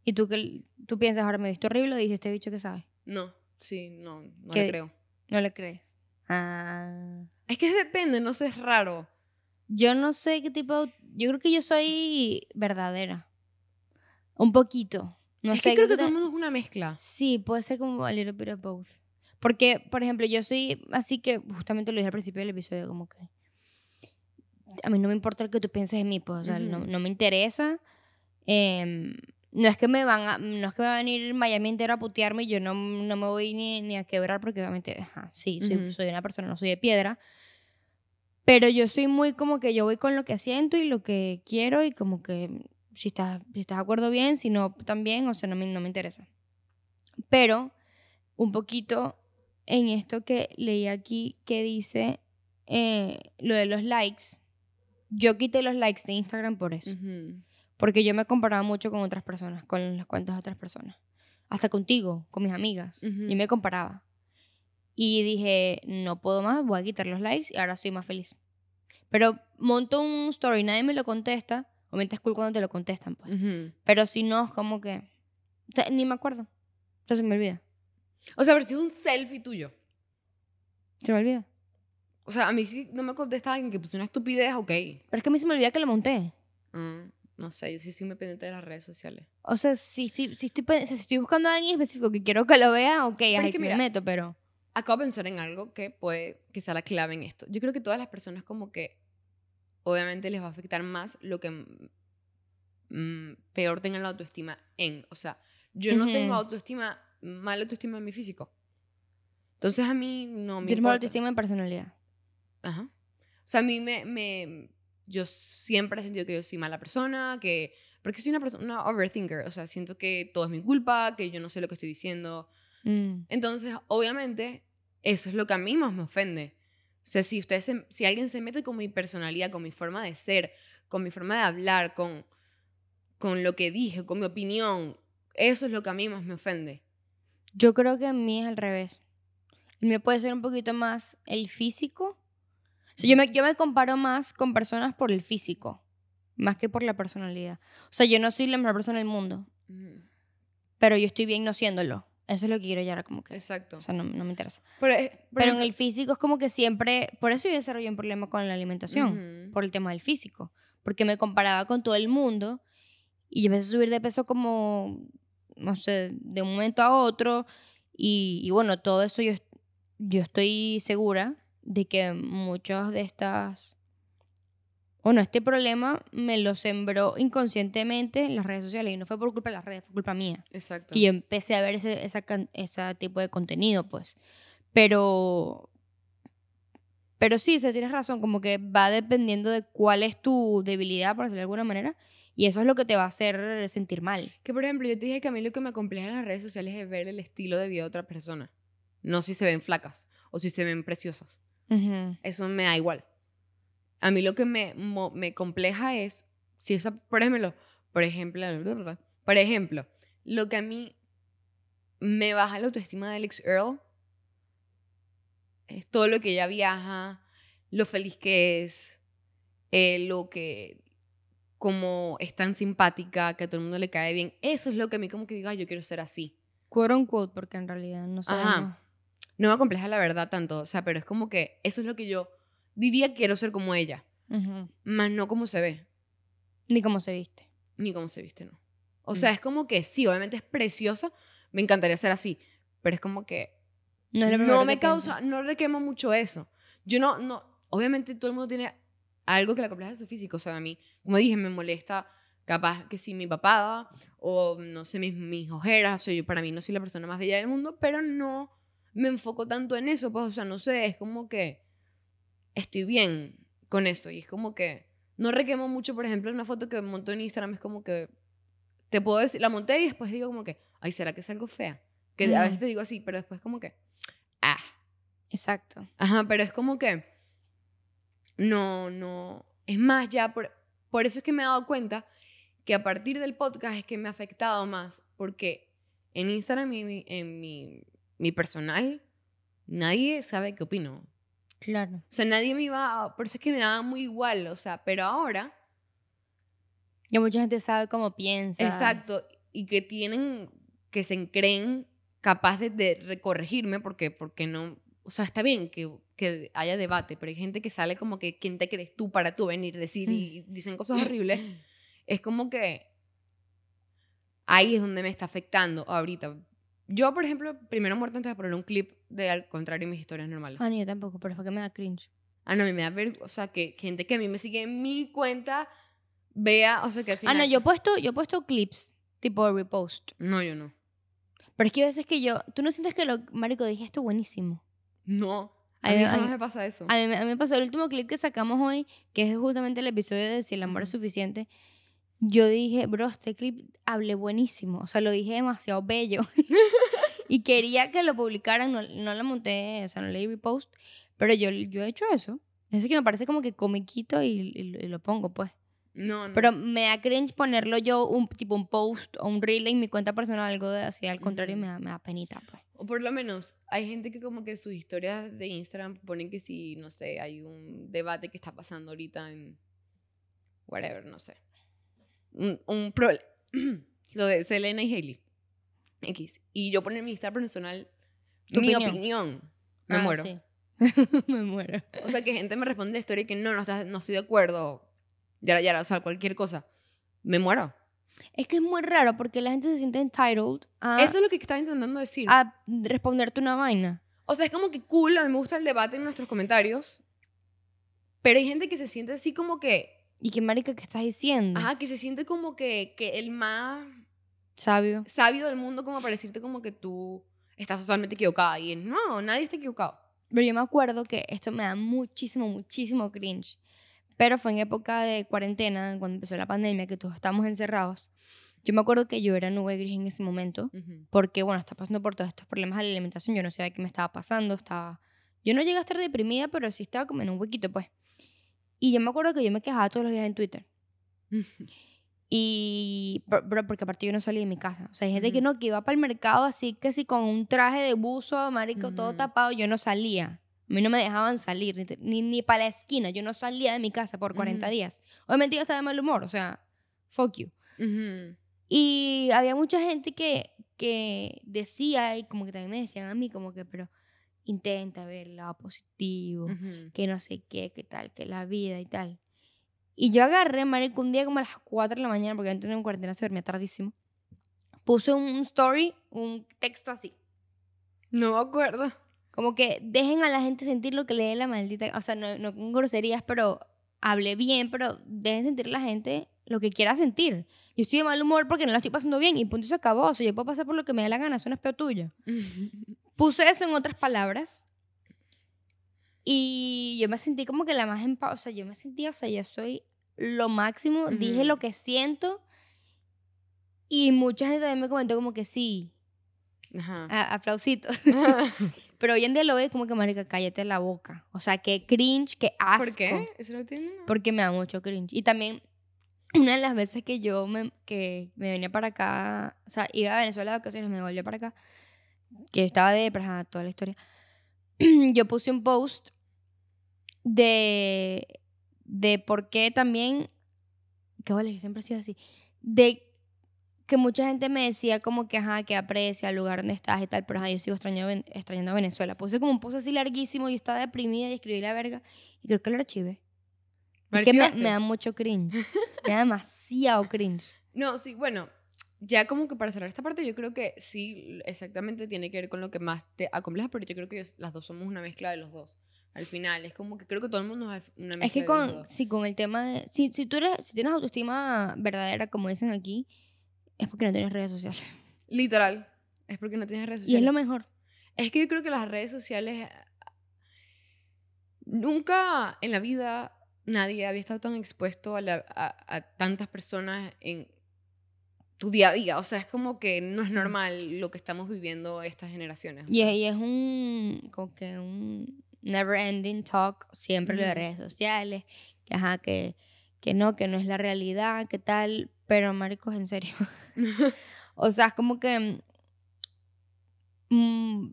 y tú, que, tú piensas, ahora me he visto horrible, y dices, este bicho que sabe. No, sí, no, no ¿Qué? le creo. No le crees. Ah. Es que depende, no sé, es raro. Yo no sé qué tipo. Yo creo que yo soy verdadera. Un poquito. No es sé. que creo que te- todo el mundo es una mezcla. Sí, puede ser como a little bit of both. Porque, por ejemplo, yo soy así que, justamente lo dije al principio del episodio, como que a mí no me importa lo que tú pienses de mí, pues, o sea, no, no me interesa. Em, no es que me van a, no es que va a venir Miami entero a putearme y yo no, no me voy ni, ni a quebrar porque obviamente, ajá, sí, soy, soy una persona, no soy de piedra. Pero yo soy muy como que yo voy con lo que siento y lo que quiero y como que si estás, si estás de acuerdo bien, si no también, o sea, no me, no me interesa. Pero un poquito en esto que leí aquí que dice eh, lo de los likes. Yo quité los likes de Instagram por eso. Porque yo me comparaba mucho con otras personas, con las cuentas de otras personas. Hasta contigo, con mis amigas. Ujú. Yo me comparaba. Y dije, no puedo más, voy a quitar los likes y ahora soy más feliz. Pero monto un story, nadie me lo contesta. Obviamente es cool cuando te lo contestan, pues. Ujú. Pero si no, es como que... o sea, ni me acuerdo. O sea, se me olvida. O sea, pero si un selfie tuyo. Se me olvida. O sea, a mí sí no me contesta alguien que puso una estupidez, ok. Pero es que a mí se me olvida que lo monté. Mm, no sé, yo sí soy muy pendiente de las redes sociales. O sea, si, estoy- si, estoy, si estoy buscando a alguien específico que quiero que lo vea, ok, es ahí que me meto, pero... Acabo de pensar en algo que puede que sea la clave en esto. Yo creo que todas las personas como que obviamente les va a afectar más lo que mm, peor tengan la autoestima en. O sea, yo no tengo Ujú. autoestima, mala autoestima en mi físico. Entonces a mí no me Yo tengo autoestima en personalidad. Ajá. O sea, a mí me, me... Yo siempre he sentido que yo soy mala persona, que... Porque soy una persona, una overthinker. O sea, siento que todo es mi culpa, que yo no sé lo que estoy diciendo. Mm. Entonces, obviamente, eso es lo que a mí más me ofende. O sea, si, ustedes se- si alguien se mete con mi personalidad, con mi forma de ser, con mi forma de hablar, con, con lo que dije, con mi opinión, eso es lo que a mí más me ofende. Yo creo que en mí es al revés. El mío puede ser un poquito más el físico. Sea, yo, me, yo me comparo más con personas por el físico, más que por la personalidad. O sea, yo no soy la mejor persona del mundo, pero yo estoy bien no siéndolo. Eso es lo que quiero llegar como que. Exacto. O sea, no, no me interesa. pero es- por Pero en el físico es como que siempre. Por eso yo desarrollé un problema con la alimentación. Ujú. por el tema del físico, porque me comparaba con todo el mundo y yo empecé a subir de peso como, no sé, de un momento a otro y, y bueno, todo eso yo, yo estoy segura de que muchas de estas, bueno, este problema me lo sembró inconscientemente en las redes sociales y no fue por culpa de las redes, fue culpa mía Exacto. que yo empecé a ver ese, esa ese tipo de contenido, pues. Pero, pero sí, se tienes razón, como que va dependiendo de cuál es tu debilidad, por decirlo de alguna manera, y eso es lo que te va a hacer sentir mal. Que por ejemplo, yo te dije que a mí lo que me acompleja en las redes sociales es ver el estilo de vida de otra persona. No si se ven flacas o si se ven preciosas. Eso me da igual. A mí lo que me, me compleja es, si esa, por ejemplo, por ejemplo, por ejemplo, lo que a mí me baja la autoestima de Alex Earl es todo lo que ella viaja, lo feliz que es, eh, lo que, como es tan simpática, que a todo el mundo le cae bien. Eso es lo que a mí como que digo, yo quiero ser así. Quote porque en realidad no sé. Ajá. No me compleja la verdad tanto, o sea, pero es como que eso es lo que yo diría quiero ser como ella. Más no como se ve. Ni como se viste. Ni como se viste, no. O sea, es como que sí, obviamente es preciosa, me encantaría ser así, pero es como que no, me causa, no requemo mucho eso. Yo no, no, obviamente todo el mundo tiene algo que le compleja de su físico, o sea, a mí, como dije, me molesta capaz que si mi papada o no sé, mis, mis ojeras, o sea, yo para mí no soy la persona más bella del mundo, pero no me enfoco tanto en eso, pues, o sea, no sé, es como que estoy bien con eso y es como que no requemo mucho, por ejemplo, una foto que monto en Instagram es como que te puedo decir, la monté y después digo como que, ay, ¿será que es algo fea? Que a veces te digo así, pero después como que, ah. Exacto. Ajá, pero es como que, no, no, es más, ya, por, por eso es que me he dado cuenta que a partir del podcast es que me ha afectado más, porque en Instagram y en mi, mi personal, nadie sabe qué opino. Claro. O sea, nadie me iba, por eso es que me daba muy igual, o sea, pero ahora que mucha gente sabe cómo piensa. Exacto. Y que tienen, que se creen capaces de, recorregirme porque, porque no, o sea, está bien que, que, haya debate, pero hay gente que sale como que, ¿quién te crees tú para tú venir a decir y mm. dicen cosas horribles? Es como que ahí es donde me está afectando ahorita. Yo, por ejemplo, primero muerto antes de poner un clip de al contrario mis historias normales. Ah, no, yo tampoco, pero es porque me da cringe. Ah, no, me da vergüenza. O sea, que gente que a mí me sigue en mi cuenta vea, o sea, que al final... Ah, no, yo he puesto, yo he puesto clips, tipo repost. No, yo no. Pero es que a veces que yo, ¿tú no sientes que lo, marico, dije esto buenísimo? No. A, mí jamás me pasa eso. A mí, a mí, me pasó el último clip que sacamos hoy, que es justamente el episodio de Si el amor es suficiente. Yo dije, bro, este clip hablé buenísimo. O sea, lo dije demasiado bello. [laughs] [laughs] y quería que lo publicaran, no, no lo monté, o sea, no leí repost. Pero yo, yo he hecho eso. Es que me parece como que comiquito y, y lo pongo, pues. No, Pero me da cringe ponerlo yo, un tipo un post o un reel en mi cuenta personal, algo de así, al contrario, me, da, me da penita, pues. O por lo menos, hay gente que como que sus historias de Instagram ponen que si, no sé, hay un debate que está pasando ahorita en whatever, no sé. Un, un problema. [clears throat] lo de Selena y Hailey. X. Y yo poner en mi Instagram personal mi opinión. Me ah, muero. [laughs] me muero. O sea, que gente me responde la historia y que no, no, está, no estoy de acuerdo ya, ya, o sea, cualquier cosa, me muero. Es que es muy raro porque la gente se siente entitled a... Eso es lo que estaba intentando decir. A responderte una vaina. O sea, es como que cool, a mí me gusta el debate en nuestros comentarios, pero hay gente que se siente así como que... ¿Y qué marica que estás diciendo? Ajá, que se siente como que, que el más... Sabio. Sabio del mundo como para decirte como que tú estás totalmente equivocada. Y no, nadie está equivocado. Pero yo me acuerdo que esto me da muchísimo, muchísimo cringe. Pero fue en época de cuarentena, cuando empezó la pandemia, que todos estábamos encerrados. Yo me acuerdo que yo era nube gris en ese momento, porque, bueno, estaba pasando por todos estos problemas de la alimentación. Yo no sabía qué me estaba pasando, estaba... Yo no llegué a estar deprimida, pero sí estaba como en un huequito, pues. Y yo me acuerdo que yo me quejaba todos los días en Twitter. [laughs] Y, bro, porque aparte yo no salí de mi casa. O sea, hay gente que no, que iba para el mercado así, que sí, con un traje de buzo, marico, todo tapado, yo no salía. A mí no me dejaban salir, ni, ni, para la esquina. Yo no salía de mi casa por 40 días. Obviamente yo estaba de mal humor, o sea, fuck you. Y había mucha gente que, que decía, y como que también me decían a mí, como que, pero intenta ver el lado positivo, que no sé qué, qué tal, que la vida y tal. Y yo agarré, marico, un día como a las 4 de la mañana, porque antes en cuarentena se dormía tardísimo. Puse un story, un texto así. No me acuerdo. Como que dejen a la gente sentir lo que le dé la maldita, o sea, no, no con groserías, pero hable bien, pero dejen sentir a la gente lo que quiera sentir. Yo estoy de mal humor porque no la estoy pasando bien y punto se acabó. O sea, yo puedo pasar por lo que me dé la gana, eso no es peor tuyo. [laughs] Puse eso en otras palabras y yo me sentí como que la más en. O sea, yo me sentí, o sea, yo soy lo máximo. Dije lo que siento y mucha gente también me comentó como que sí. Ajá. aplausitos. [laughs] [laughs] Pero hoy en día lo veo como que, marica, cállate la boca. O sea, qué cringe, qué asco. ¿Por qué? ¿Eso no tiene Porque me da mucho cringe. Y también, una de las veces que yo me, que me venía para acá, o sea, iba a Venezuela de vacaciones, me volví para acá, que estaba de toda la historia, [clears throat] yo puse un post de, de por qué también, que vale, yo siempre he sido así, de que mucha gente me decía como que, ajá, que aprecia el lugar donde estás y tal, pero ajá, yo sigo extrañando, extrañando a Venezuela. Puse como un post así larguísimo y estaba deprimida y escribí la verga y creo que lo archivé. Es que me, da mucho cringe. me da demasiado cringe. [laughs] No, sí, bueno, ya como que para cerrar esta parte, yo creo que sí, exactamente tiene que ver con lo que más te acompleja, pero yo creo que las dos somos una mezcla de los dos. Al final, es como que creo que todo el mundo es una mezcla Es que con, sí, con el tema de... Si, si tú eres, si tienes autoestima verdadera, como dicen aquí, es porque no tienes redes sociales. Literal. Es porque no tienes redes sociales. Y es lo mejor. Es que yo creo que las redes sociales. Nunca en la vida nadie había estado tan expuesto a, a, tantas personas en tu día a día. O sea, es como que no es normal lo que estamos viviendo estas generaciones. Y, es un. como que un never ending talk. Siempre lo de redes sociales. Que ajá, que, que no, que no es la realidad, que tal. Pero, maricos, en serio. [laughs] o sea, es como que... Mm,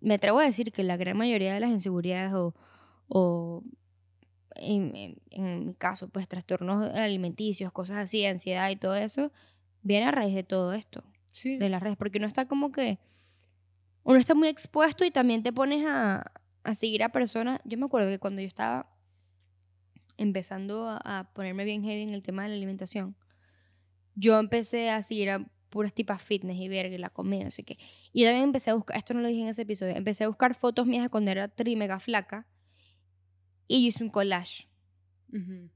me atrevo a decir que la gran mayoría de las inseguridades o, o en, en, mi caso, pues trastornos alimenticios, cosas así, ansiedad y todo eso, viene a raíz de todo esto. Sí. De las redes. Porque uno está como que... Uno está muy expuesto y también te pones a, a seguir a personas. Yo me acuerdo que cuando yo estaba empezando a, a ponerme bien heavy en el tema de la alimentación, yo empecé a seguir a puras tipas fitness y verga y la comida, no sé qué. Y yo también empecé a buscar, esto no lo dije en ese episodio, empecé a buscar fotos mías de cuando era tri mega flaca y yo hice un collage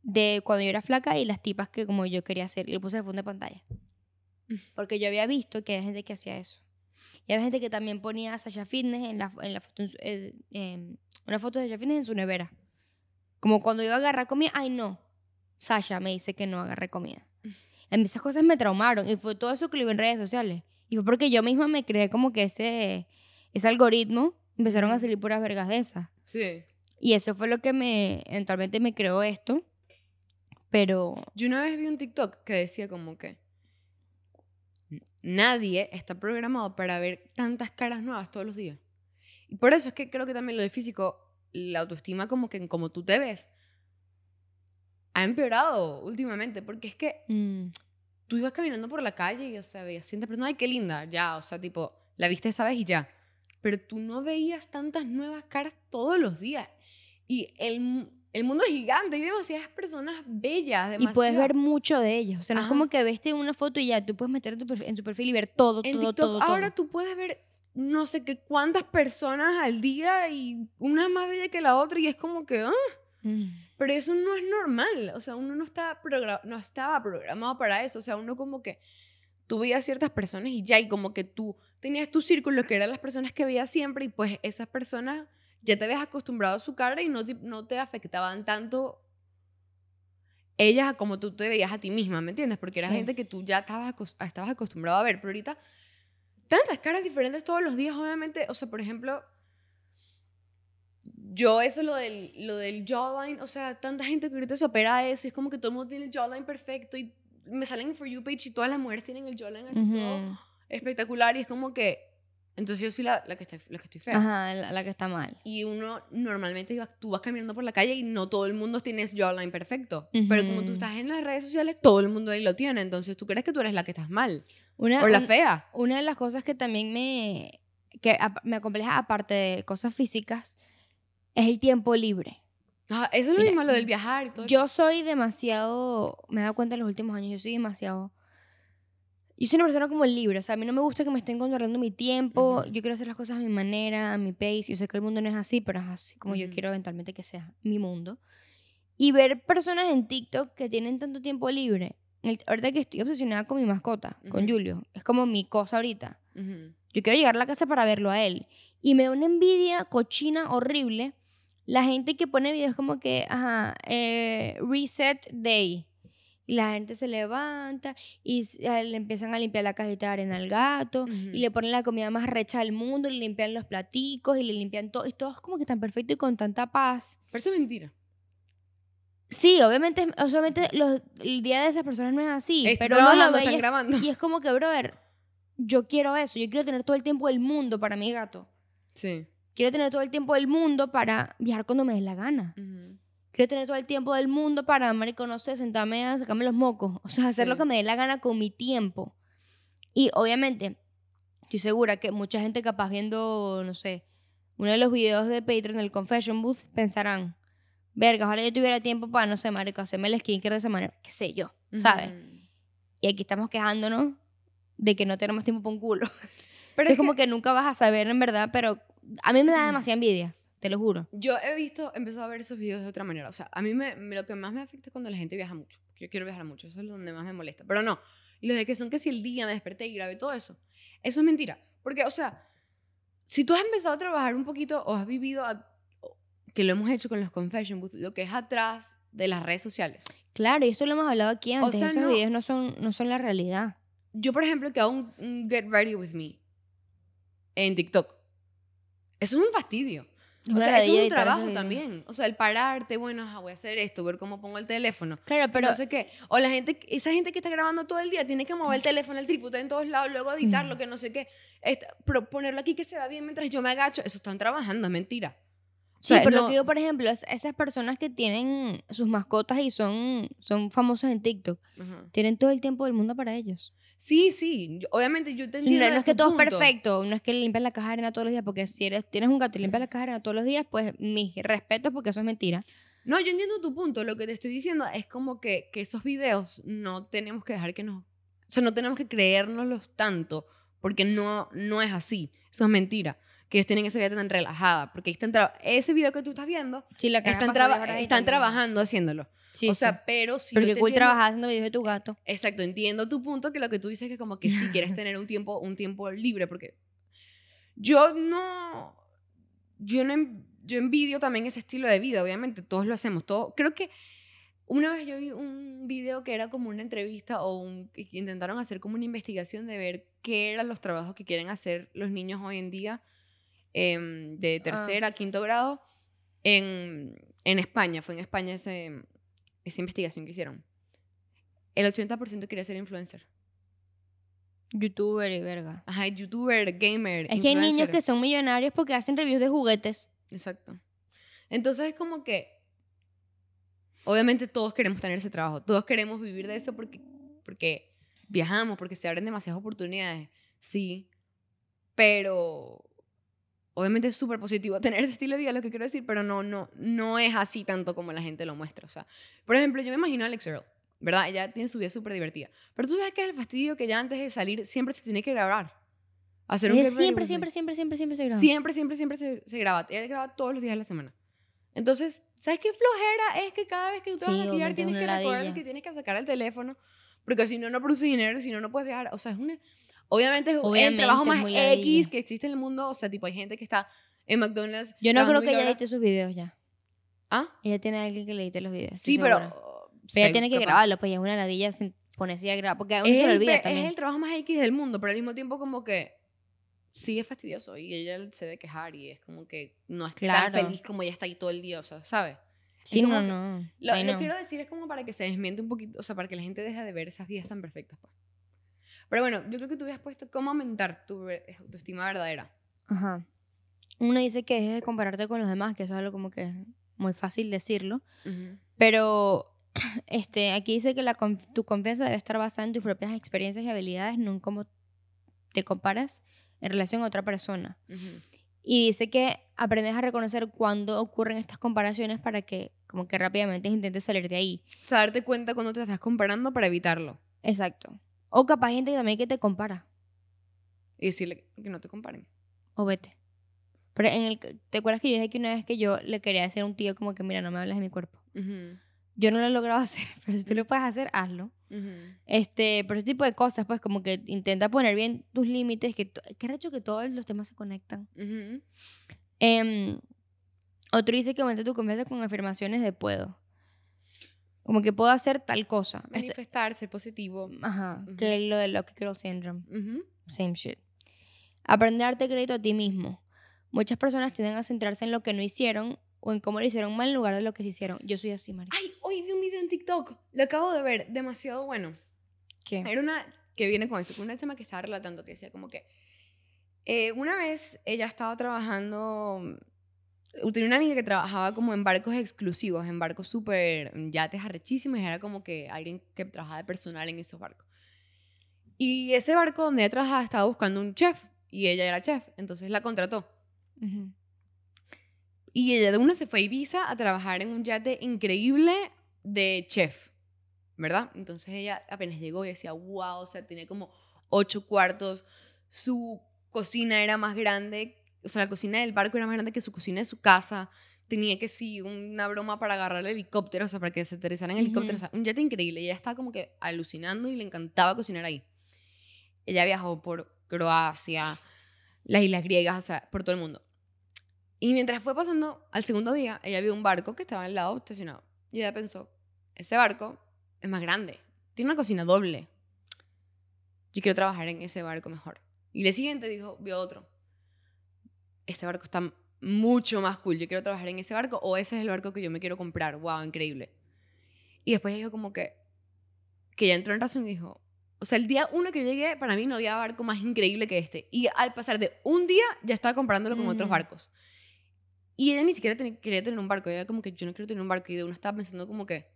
de cuando yo era flaca y las tipas que como yo quería hacer y lo puse de fondo de pantalla. Porque yo había visto que había gente que hacía eso. Y había gente que también ponía a Sasha Fitness en la, en la foto, eh, una foto de Sasha Fitness en su nevera. Como cuando iba a agarrar comida, ay no, Sasha me dice que no agarré comida. A mí esas cosas me traumaron y fue todo eso que lo vi en redes sociales. Y fue porque yo misma me creé como que ese, ese algoritmo empezaron a salir puras vergas de esas. Sí. Y eso fue lo que me, eventualmente me creó esto. Pero... Yo una vez vi un TikTok que decía como que nadie está programado para ver tantas caras nuevas todos los días. Y por eso es que creo que también lo del físico, la autoestima como que como tú te ves, ha empeorado últimamente, porque es que mm. tú ibas caminando por la calle y, o sea, veías siempre persona, ay, qué linda, ya, o sea, tipo, la viste esa vez y ya. Pero tú no veías tantas nuevas caras todos los días. Y el, el mundo es gigante, hay demasiadas personas bellas. Y puedes ver mucho de ellas. O sea, no es como que viste una foto y ya, tú puedes meter en tu perfil, y ver todo, en todo, TikTok, todo, Ahora tú puedes ver no sé qué cuántas personas al día y una más bella que la otra y es como que... Ah, mm. Pero eso no es normal, o sea, uno no, está no estaba programado para eso, o sea, uno como que tú veías ciertas personas y ya, y como que tú tenías tu círculo que eran las personas que veías siempre y pues esas personas ya te habías acostumbrado a su cara y no te, no te afectaban tanto ellas como tú te veías a ti misma, ¿me entiendes? Porque era gente que tú ya estabas, estabas acostumbrado a ver, pero ahorita tantas caras diferentes todos los días, obviamente, o sea, por ejemplo, yo eso lo del, lo del jawline, o sea, tanta gente que ahorita se opera eso, y es como que todo el mundo tiene el jawline perfecto y me salen en For You page y todas las mujeres tienen el jawline así todo espectacular y es como que, entonces yo soy la, la, que, está, la que estoy fea. Ajá, la, que está mal. Y uno normalmente tú vas caminando por la calle y no todo el mundo tiene ese jawline perfecto, pero como tú estás en las redes sociales, todo el mundo ahí lo tiene, entonces tú crees que tú eres la que estás mal una, o la fea. Una de las cosas que también me, que me acompleja, aparte de cosas físicas, es el tiempo libre. Ah, eso es lo mismo, lo del viajar y todo. Yo soy demasiado, me he dado cuenta en los últimos años, yo soy demasiado... Yo soy una persona como libre, o sea, a mí no me gusta que me estén controlando mi tiempo, yo quiero hacer las cosas a mi manera, a mi pace, yo sé que el mundo no es así, pero es así como yo quiero eventualmente que sea mi mundo. Y ver personas en TikTok que tienen tanto tiempo libre. El- ahorita que estoy obsesionada con mi mascota, con Ujú. Julio, es como mi cosa ahorita. Yo quiero llegar a la casa para verlo a él. Y me da una envidia cochina horrible. La gente que pone videos como que, ajá, eh, reset day. Y la gente se levanta y le empiezan a limpiar la cajita de arena al gato. Y le ponen la comida más recha del mundo. Y le limpian los platicos. Y le limpian todo. Y todo es como que tan perfecto y con tanta paz. Pero es mentira. Sí, obviamente, obviamente los, el día de esas personas no es así. Están pero uno lo están es- grabando. y es como que, brother, yo quiero eso. Yo quiero tener todo el tiempo del mundo para mi gato. Sí. Quiero tener todo el tiempo del mundo para viajar cuando me dé la gana. Quiero tener todo el tiempo del mundo para, marico, no sé, sentarme a sacarme los mocos. O sea, hacer lo Sí. que me dé la gana con mi tiempo. Y obviamente, estoy segura que mucha gente capaz viendo, no sé, uno de los videos de Patreon del Confession Booth pensarán, verga, ojalá yo tuviera tiempo para, no sé, marico, hacerme el skincare de esa manera. Qué sé yo, ¿sabes? Ujú. Y aquí estamos quejándonos de que no tenemos tiempo para un culo. Pero [laughs] es como que que nunca vas a saber en verdad, pero a mí me da demasiada envidia, te lo juro. yo he visto, he empezado a ver esos videos de otra manera. O sea, a mí me, me- lo que más me afecta es cuando la gente viaja mucho. Yo quiero viajar mucho, eso es donde más me molesta. Pero no, y los de que son que si el día me desperté y grabé todo eso, eso es mentira. Porque, o sea, si tú has empezado a trabajar un poquito o has vivido, a- o- que lo hemos hecho con los confession booths, lo que es atrás de las redes sociales. Claro, y eso lo hemos hablado aquí O antes. sea, Esos no- videos no son, no son la realidad. Yo, por ejemplo, que hago un, un Get Ready With Me en TikTok. Eso es un fastidio. O sea, eso es un trabajo también. O sea, el pararte, bueno, ajá, voy a hacer esto, ver cómo pongo el teléfono. Claro, Pero no sé qué. O la gente, esa gente que está grabando todo el día tiene que mover el teléfono, el trípode en todos lados, luego editarlo, que no sé qué. Esta- ponerlo aquí que se va bien mientras yo me agacho. Eso están trabajando, es mentira. O sí, sea, pero no- lo que digo, por ejemplo, es esas personas que tienen sus mascotas y son, son famosas en TikTok, Ajá. tienen todo el tiempo del mundo para ellos. Sí, sí. obviamente yo te No, entiendo. no de es que todo es punto. perfecto, no es que limpias la caja de arena todos los días, porque si eres, tienes un gato y limpias la caja de arena todos los días, pues mis respetos, porque eso es mentira. No, yo entiendo tu punto. Lo que te estoy diciendo es como que, que esos videos no tenemos que dejar que nos... O sea, no tenemos que creérnoslos tanto porque no, no es así. Eso es mentira. Que ellos tienen esa vida tan relajada. Porque están ese video que tú estás viendo, Sí, la están, traba- están trabajando haciéndolo. Sí, o sí. sea, pero si Porque yo cool entiendo- trabajar haciendo videos de tu gato. Exacto, entiendo tu punto que lo que tú dices es que como que si quieres [laughs] tener un tiempo, un tiempo libre, porque yo no, yo no, yo envidio también ese estilo de vida, obviamente, todos lo hacemos, todo, creo que una vez yo vi un video que era como una entrevista o un, intentaron hacer como una investigación de ver qué eran los trabajos que quieren hacer los niños hoy en día em, de tercer a quinto grado en, en España, fue en España ese, esa investigación que hicieron. El 80% quería ser influencer. Youtuber y verga. Ajá, youtuber, gamer. Es que hay niños influencer. que son millonarios porque hacen reviews de juguetes. Exacto. Entonces es como que. Obviamente todos queremos tener ese trabajo. Todos queremos vivir de eso porque, porque viajamos, porque se abren demasiadas oportunidades. Sí. Pero. Obviamente es súper positivo [laughs] tener ese estilo de vida, lo que quiero decir, pero no, no, no es así tanto como la gente lo muestra. O sea, por ejemplo, yo me imagino a Alex Earl, ¿verdad? Ella tiene su vida súper divertida. Pero tú sabes que es el fastidio que ya antes de salir siempre se tiene que grabar. Hacer un siempre, siempre, siempre, siempre, siempre se graba. Siempre, siempre, siempre se, se graba. Ella graba todos los días de la semana. Entonces, ¿sabes qué flojera es que cada vez que tú te vas a maquillar tienes es que recordar que tienes que sacar el teléfono? Porque si no, no produces dinero, si no, no puedes viajar. O sea, es una... Obviamente es el Obviamente, trabajo más X que existe en el mundo. O sea, tipo, hay gente que está en McDonald's. Yo no creo que ella edite sus videos ya. ¿Ah? Ella tiene a alguien que le edite los videos. Sí, pero... Pero ella tiene que grabarlo, pues ya es una ladilla ponerse a grabar. Porque a uno se el, olvida es el trabajo más X del mundo, pero al mismo tiempo como que sí es fastidioso y ella se debe quejar y es como que no es Claro. tan feliz como ella está ahí todo el día, o sea, ¿sabes? Sí, no, no. Lo, lo quiero decir es como para que se desmiente un poquito, o sea, para que la gente deje de ver esas vidas tan perfectas. Pues. Pero bueno, yo creo que tú habías puesto cómo aumentar tu ver- autoestima verdadera. Ajá. Uno dice que dejes de compararte con los demás, que eso es algo como que es muy fácil decirlo. Pero [clears throat] este, aquí dice que la, tu confianza debe estar basada en tus propias experiencias y habilidades, no en cómo te comparas en relación a otra persona. Ujú. Y dice que aprendes a reconocer cuándo ocurren estas comparaciones para que como que rápidamente intentes salir de ahí. O sea, darte cuenta cuando te estás comparando para evitarlo. Exacto. O capaz gente también que te compara. Y decirle que no te comparen. O vete. Pero en el, ¿te acuerdas que yo dije que una vez que yo le quería decir a un tío como que, mira, no me hables de mi cuerpo? Yo no lo he logrado [laughs] hacer, pero si tú lo puedes hacer, hazlo. Este, pero ese tipo de cosas, pues como que intenta poner bien tus límites, que qué hecho que todos los temas se conectan. Em, otro dice que aumente tu confianza con afirmaciones de puedo. Como que puedo hacer tal cosa. Este Manifestar, ser positivo. Ajá, que es lo del Lucky Girl Syndrome. Same shit. Aprender a darte crédito a ti mismo. Muchas personas tienden a centrarse en lo que no hicieron o en cómo lo hicieron mal en lugar de lo que se hicieron. Yo soy así, María. Ay, hoy vi un video en TikTok. Lo acabo de ver. Demasiado bueno. ¿Qué? Era una que viene con eso. Una tema que estaba relatando que decía como que eh, una vez ella estaba trabajando tenía una amiga que trabajaba como en barcos exclusivos, en barcos súper yates arrechísimos, y era como que alguien que trabajaba de personal en esos barcos. Y ese barco donde ella trabajaba estaba buscando un chef, y ella era chef, entonces la contrató. Y ella de una se fue a Ibiza a trabajar en un yate increíble de chef, ¿verdad? Entonces ella apenas llegó y decía, wow, o sea, tiene como ocho cuartos, su cocina era más grande o sea, la cocina del barco era más grande que su cocina de su casa. Tenía que sí, una broma para agarrar el helicóptero, o sea, para que se aterrizara en el helicóptero. O sea, un jet increíble. Ella estaba como que alucinando y le encantaba cocinar ahí. Ella viajó por Croacia, las islas griegas, o sea, por todo el mundo. Y mientras fue pasando al segundo día, ella vio un barco que estaba al lado estacionado. Y ella pensó, ese barco es más grande, tiene una cocina doble. Yo quiero trabajar en ese barco mejor. Y el siguiente dijo, vio otro este barco está mucho más cool, yo quiero trabajar en ese barco o ese es el barco que yo me quiero comprar, wow, increíble. Y después dijo como que, que ya entró en razón y dijo, o sea, el día uno que yo llegué, para mí no había barco más increíble que este. Y al pasar de un día, ya estaba comprándolo con otros mm. barcos. Y ella ni siquiera quería tener un barco, ella como que yo no quiero tener un barco y de uno estaba pensando como que...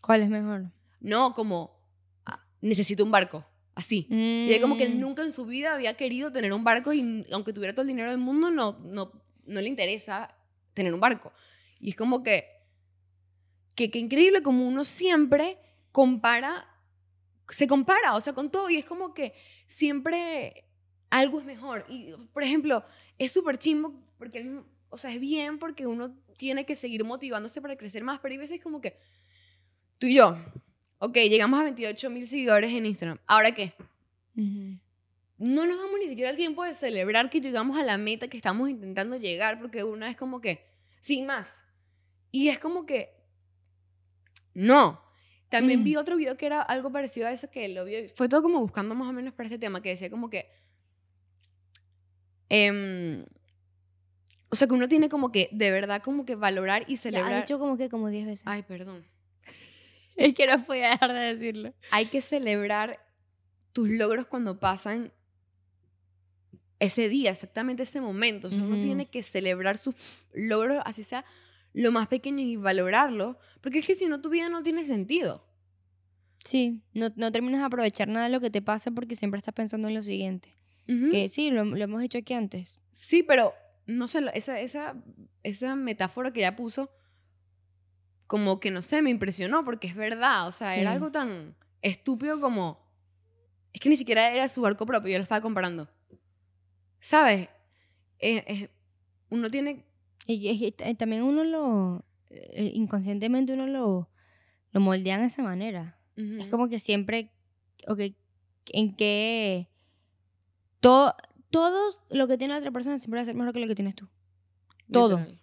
¿Cuál es mejor? No, como, ah, necesito un barco. Así. Y ella como que Mm. nunca en su vida había querido tener un barco y aunque tuviera todo el dinero del mundo, no, no, no le interesa tener un barco. Y es como que, que, que increíble como uno siempre compara, se compara, o sea, con todo. Y es como que siempre algo es mejor. Y, por ejemplo, es súper chimbo porque, o sea, es bien porque uno tiene que seguir motivándose para crecer más, pero hay veces como que tú y yo, ok, llegamos a 28 mil seguidores en Instagram. ¿Ahora qué? No nos damos ni siquiera el tiempo de celebrar que llegamos a la meta que estamos intentando llegar, porque una es como que, sin más. Y es como que, no. También Mm. vi otro video que era algo parecido a eso, que lo vi, fue todo como buscando más o menos para este tema, que decía como que, em, o sea, que uno tiene como que, de verdad, como que valorar y Ya, celebrar. ha dicho como que como 10 veces. Ay, perdón. [laughs] Es que no podía dejar de decirlo. hay que celebrar tus logros cuando pasan ese día, exactamente ese momento. O sea, uno tiene que celebrar sus logros, así sea lo más pequeño y valorarlo, porque es que si no, tu vida no tiene sentido. Sí, no, no terminas de aprovechar nada de lo que te pasa porque siempre estás pensando en lo siguiente. Que sí, lo, lo hemos dicho aquí antes. Sí, pero no sé, esa, esa, esa metáfora que ella puso, como que no sé, me impresionó porque es verdad. O sea, era Sí. algo tan estúpido como. Es que ni siquiera era su barco propio, yo lo estaba comparando. ¿Sabes? Eh, eh, uno tiene. Y, y- también uno lo, eh, inconscientemente uno lo, lo moldea de esa manera. Es Ujú. como que siempre, ok, en que todo, todo lo que tiene la otra persona siempre va a ser mejor que lo que tienes tú. todo. Literal.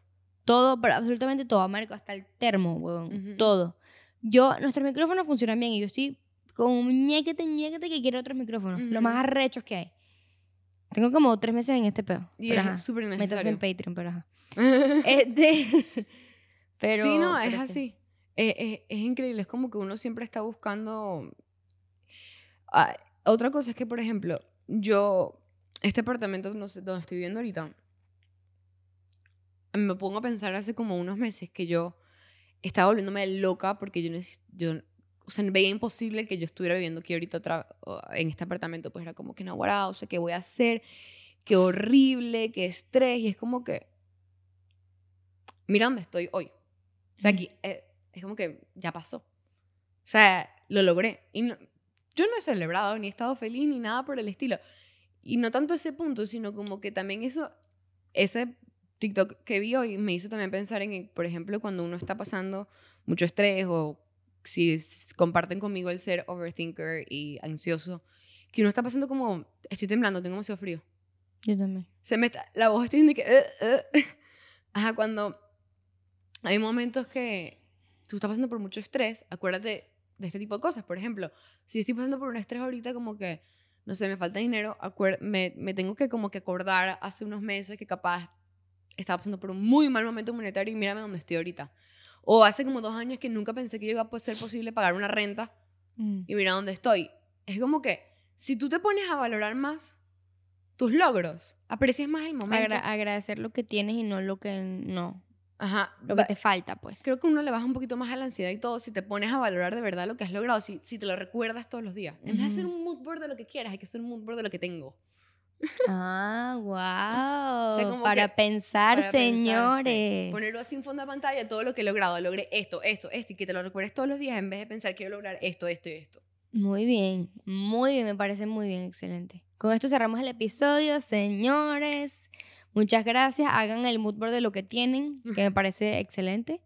Todo, absolutamente todo, Marco, hasta el termo, huevón, Ujú. todo. Yo, nuestros micrófonos funcionan bien y yo estoy con un ñequete, ñequete que quiero otros micrófonos, los más arrechos que hay. Tengo como tres meses en este peo. Y pero es súper métase innecesario. en Patreon, pero ajá. [laughs] Este, [laughs] pero, sí, no, es así. Eh, eh, es increíble, es como que uno siempre está buscando... Ah, otra cosa es que, por ejemplo, yo, este apartamento no sé, donde estoy viviendo ahorita, me pongo a pensar hace como unos meses que yo estaba volviéndome loca porque yo, yo o sea, veía imposible que yo estuviera viviendo aquí ahorita otra, en este apartamento, pues era como que no, o sea, ¿qué voy a hacer? Qué horrible, qué estrés, y es como que, mira dónde estoy hoy. O sea, aquí eh, es como que ya pasó. O sea, lo logré. Y no- yo no he celebrado, ni he estado feliz, ni nada por el estilo. Y no tanto ese punto, sino como que también eso, ese TikTok que vi hoy me hizo también pensar en, por ejemplo, cuando uno está pasando mucho estrés o si comparten conmigo el ser overthinker y ansioso, que uno está pasando como, estoy temblando, tengo demasiado frío. Yo también. Se me está, la voz estoy que, uh, uh". [laughs] ajá, cuando hay momentos que tú estás pasando por mucho estrés, acuérdate de este tipo de cosas. Por ejemplo, si estoy pasando por un estrés ahorita como que, no sé, me falta dinero, me, me tengo que como que acordar hace unos meses que capaz estaba pasando por un muy mal momento monetario y mírame dónde estoy ahorita. O hace como dos años que nunca pensé que iba a ser posible pagar una renta mm. y mira dónde estoy. Es como que si tú te pones a valorar más tus logros, aprecias más el momento. agradecer lo que tienes y no lo que no. Ajá. Lo que te falta, pues. Creo que uno le baja un poquito más a la ansiedad y todo si te pones a valorar de verdad lo que has logrado, si, si te lo recuerdas todos los días. En vez de hacer un mood board de lo que quieras, hay que hacer un mood board de lo que tengo. Ah, wow. para pensar, señores. Ponerlo así en fondo de pantalla, todo lo que he logrado. Logré esto, esto, esto, y que te lo recuerdes todos los días en vez de pensar quiero lograr esto, esto y esto. Muy bien, muy bien, me parece muy bien, excelente. Con esto cerramos el episodio, señores. Muchas gracias. Hagan el mood board de lo que tienen, que me [laughs] parece excelente.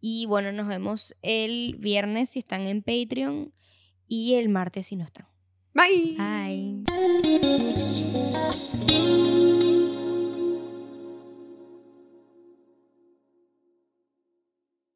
Y bueno, nos vemos el viernes si están en Patreon y el martes si no están. 拜。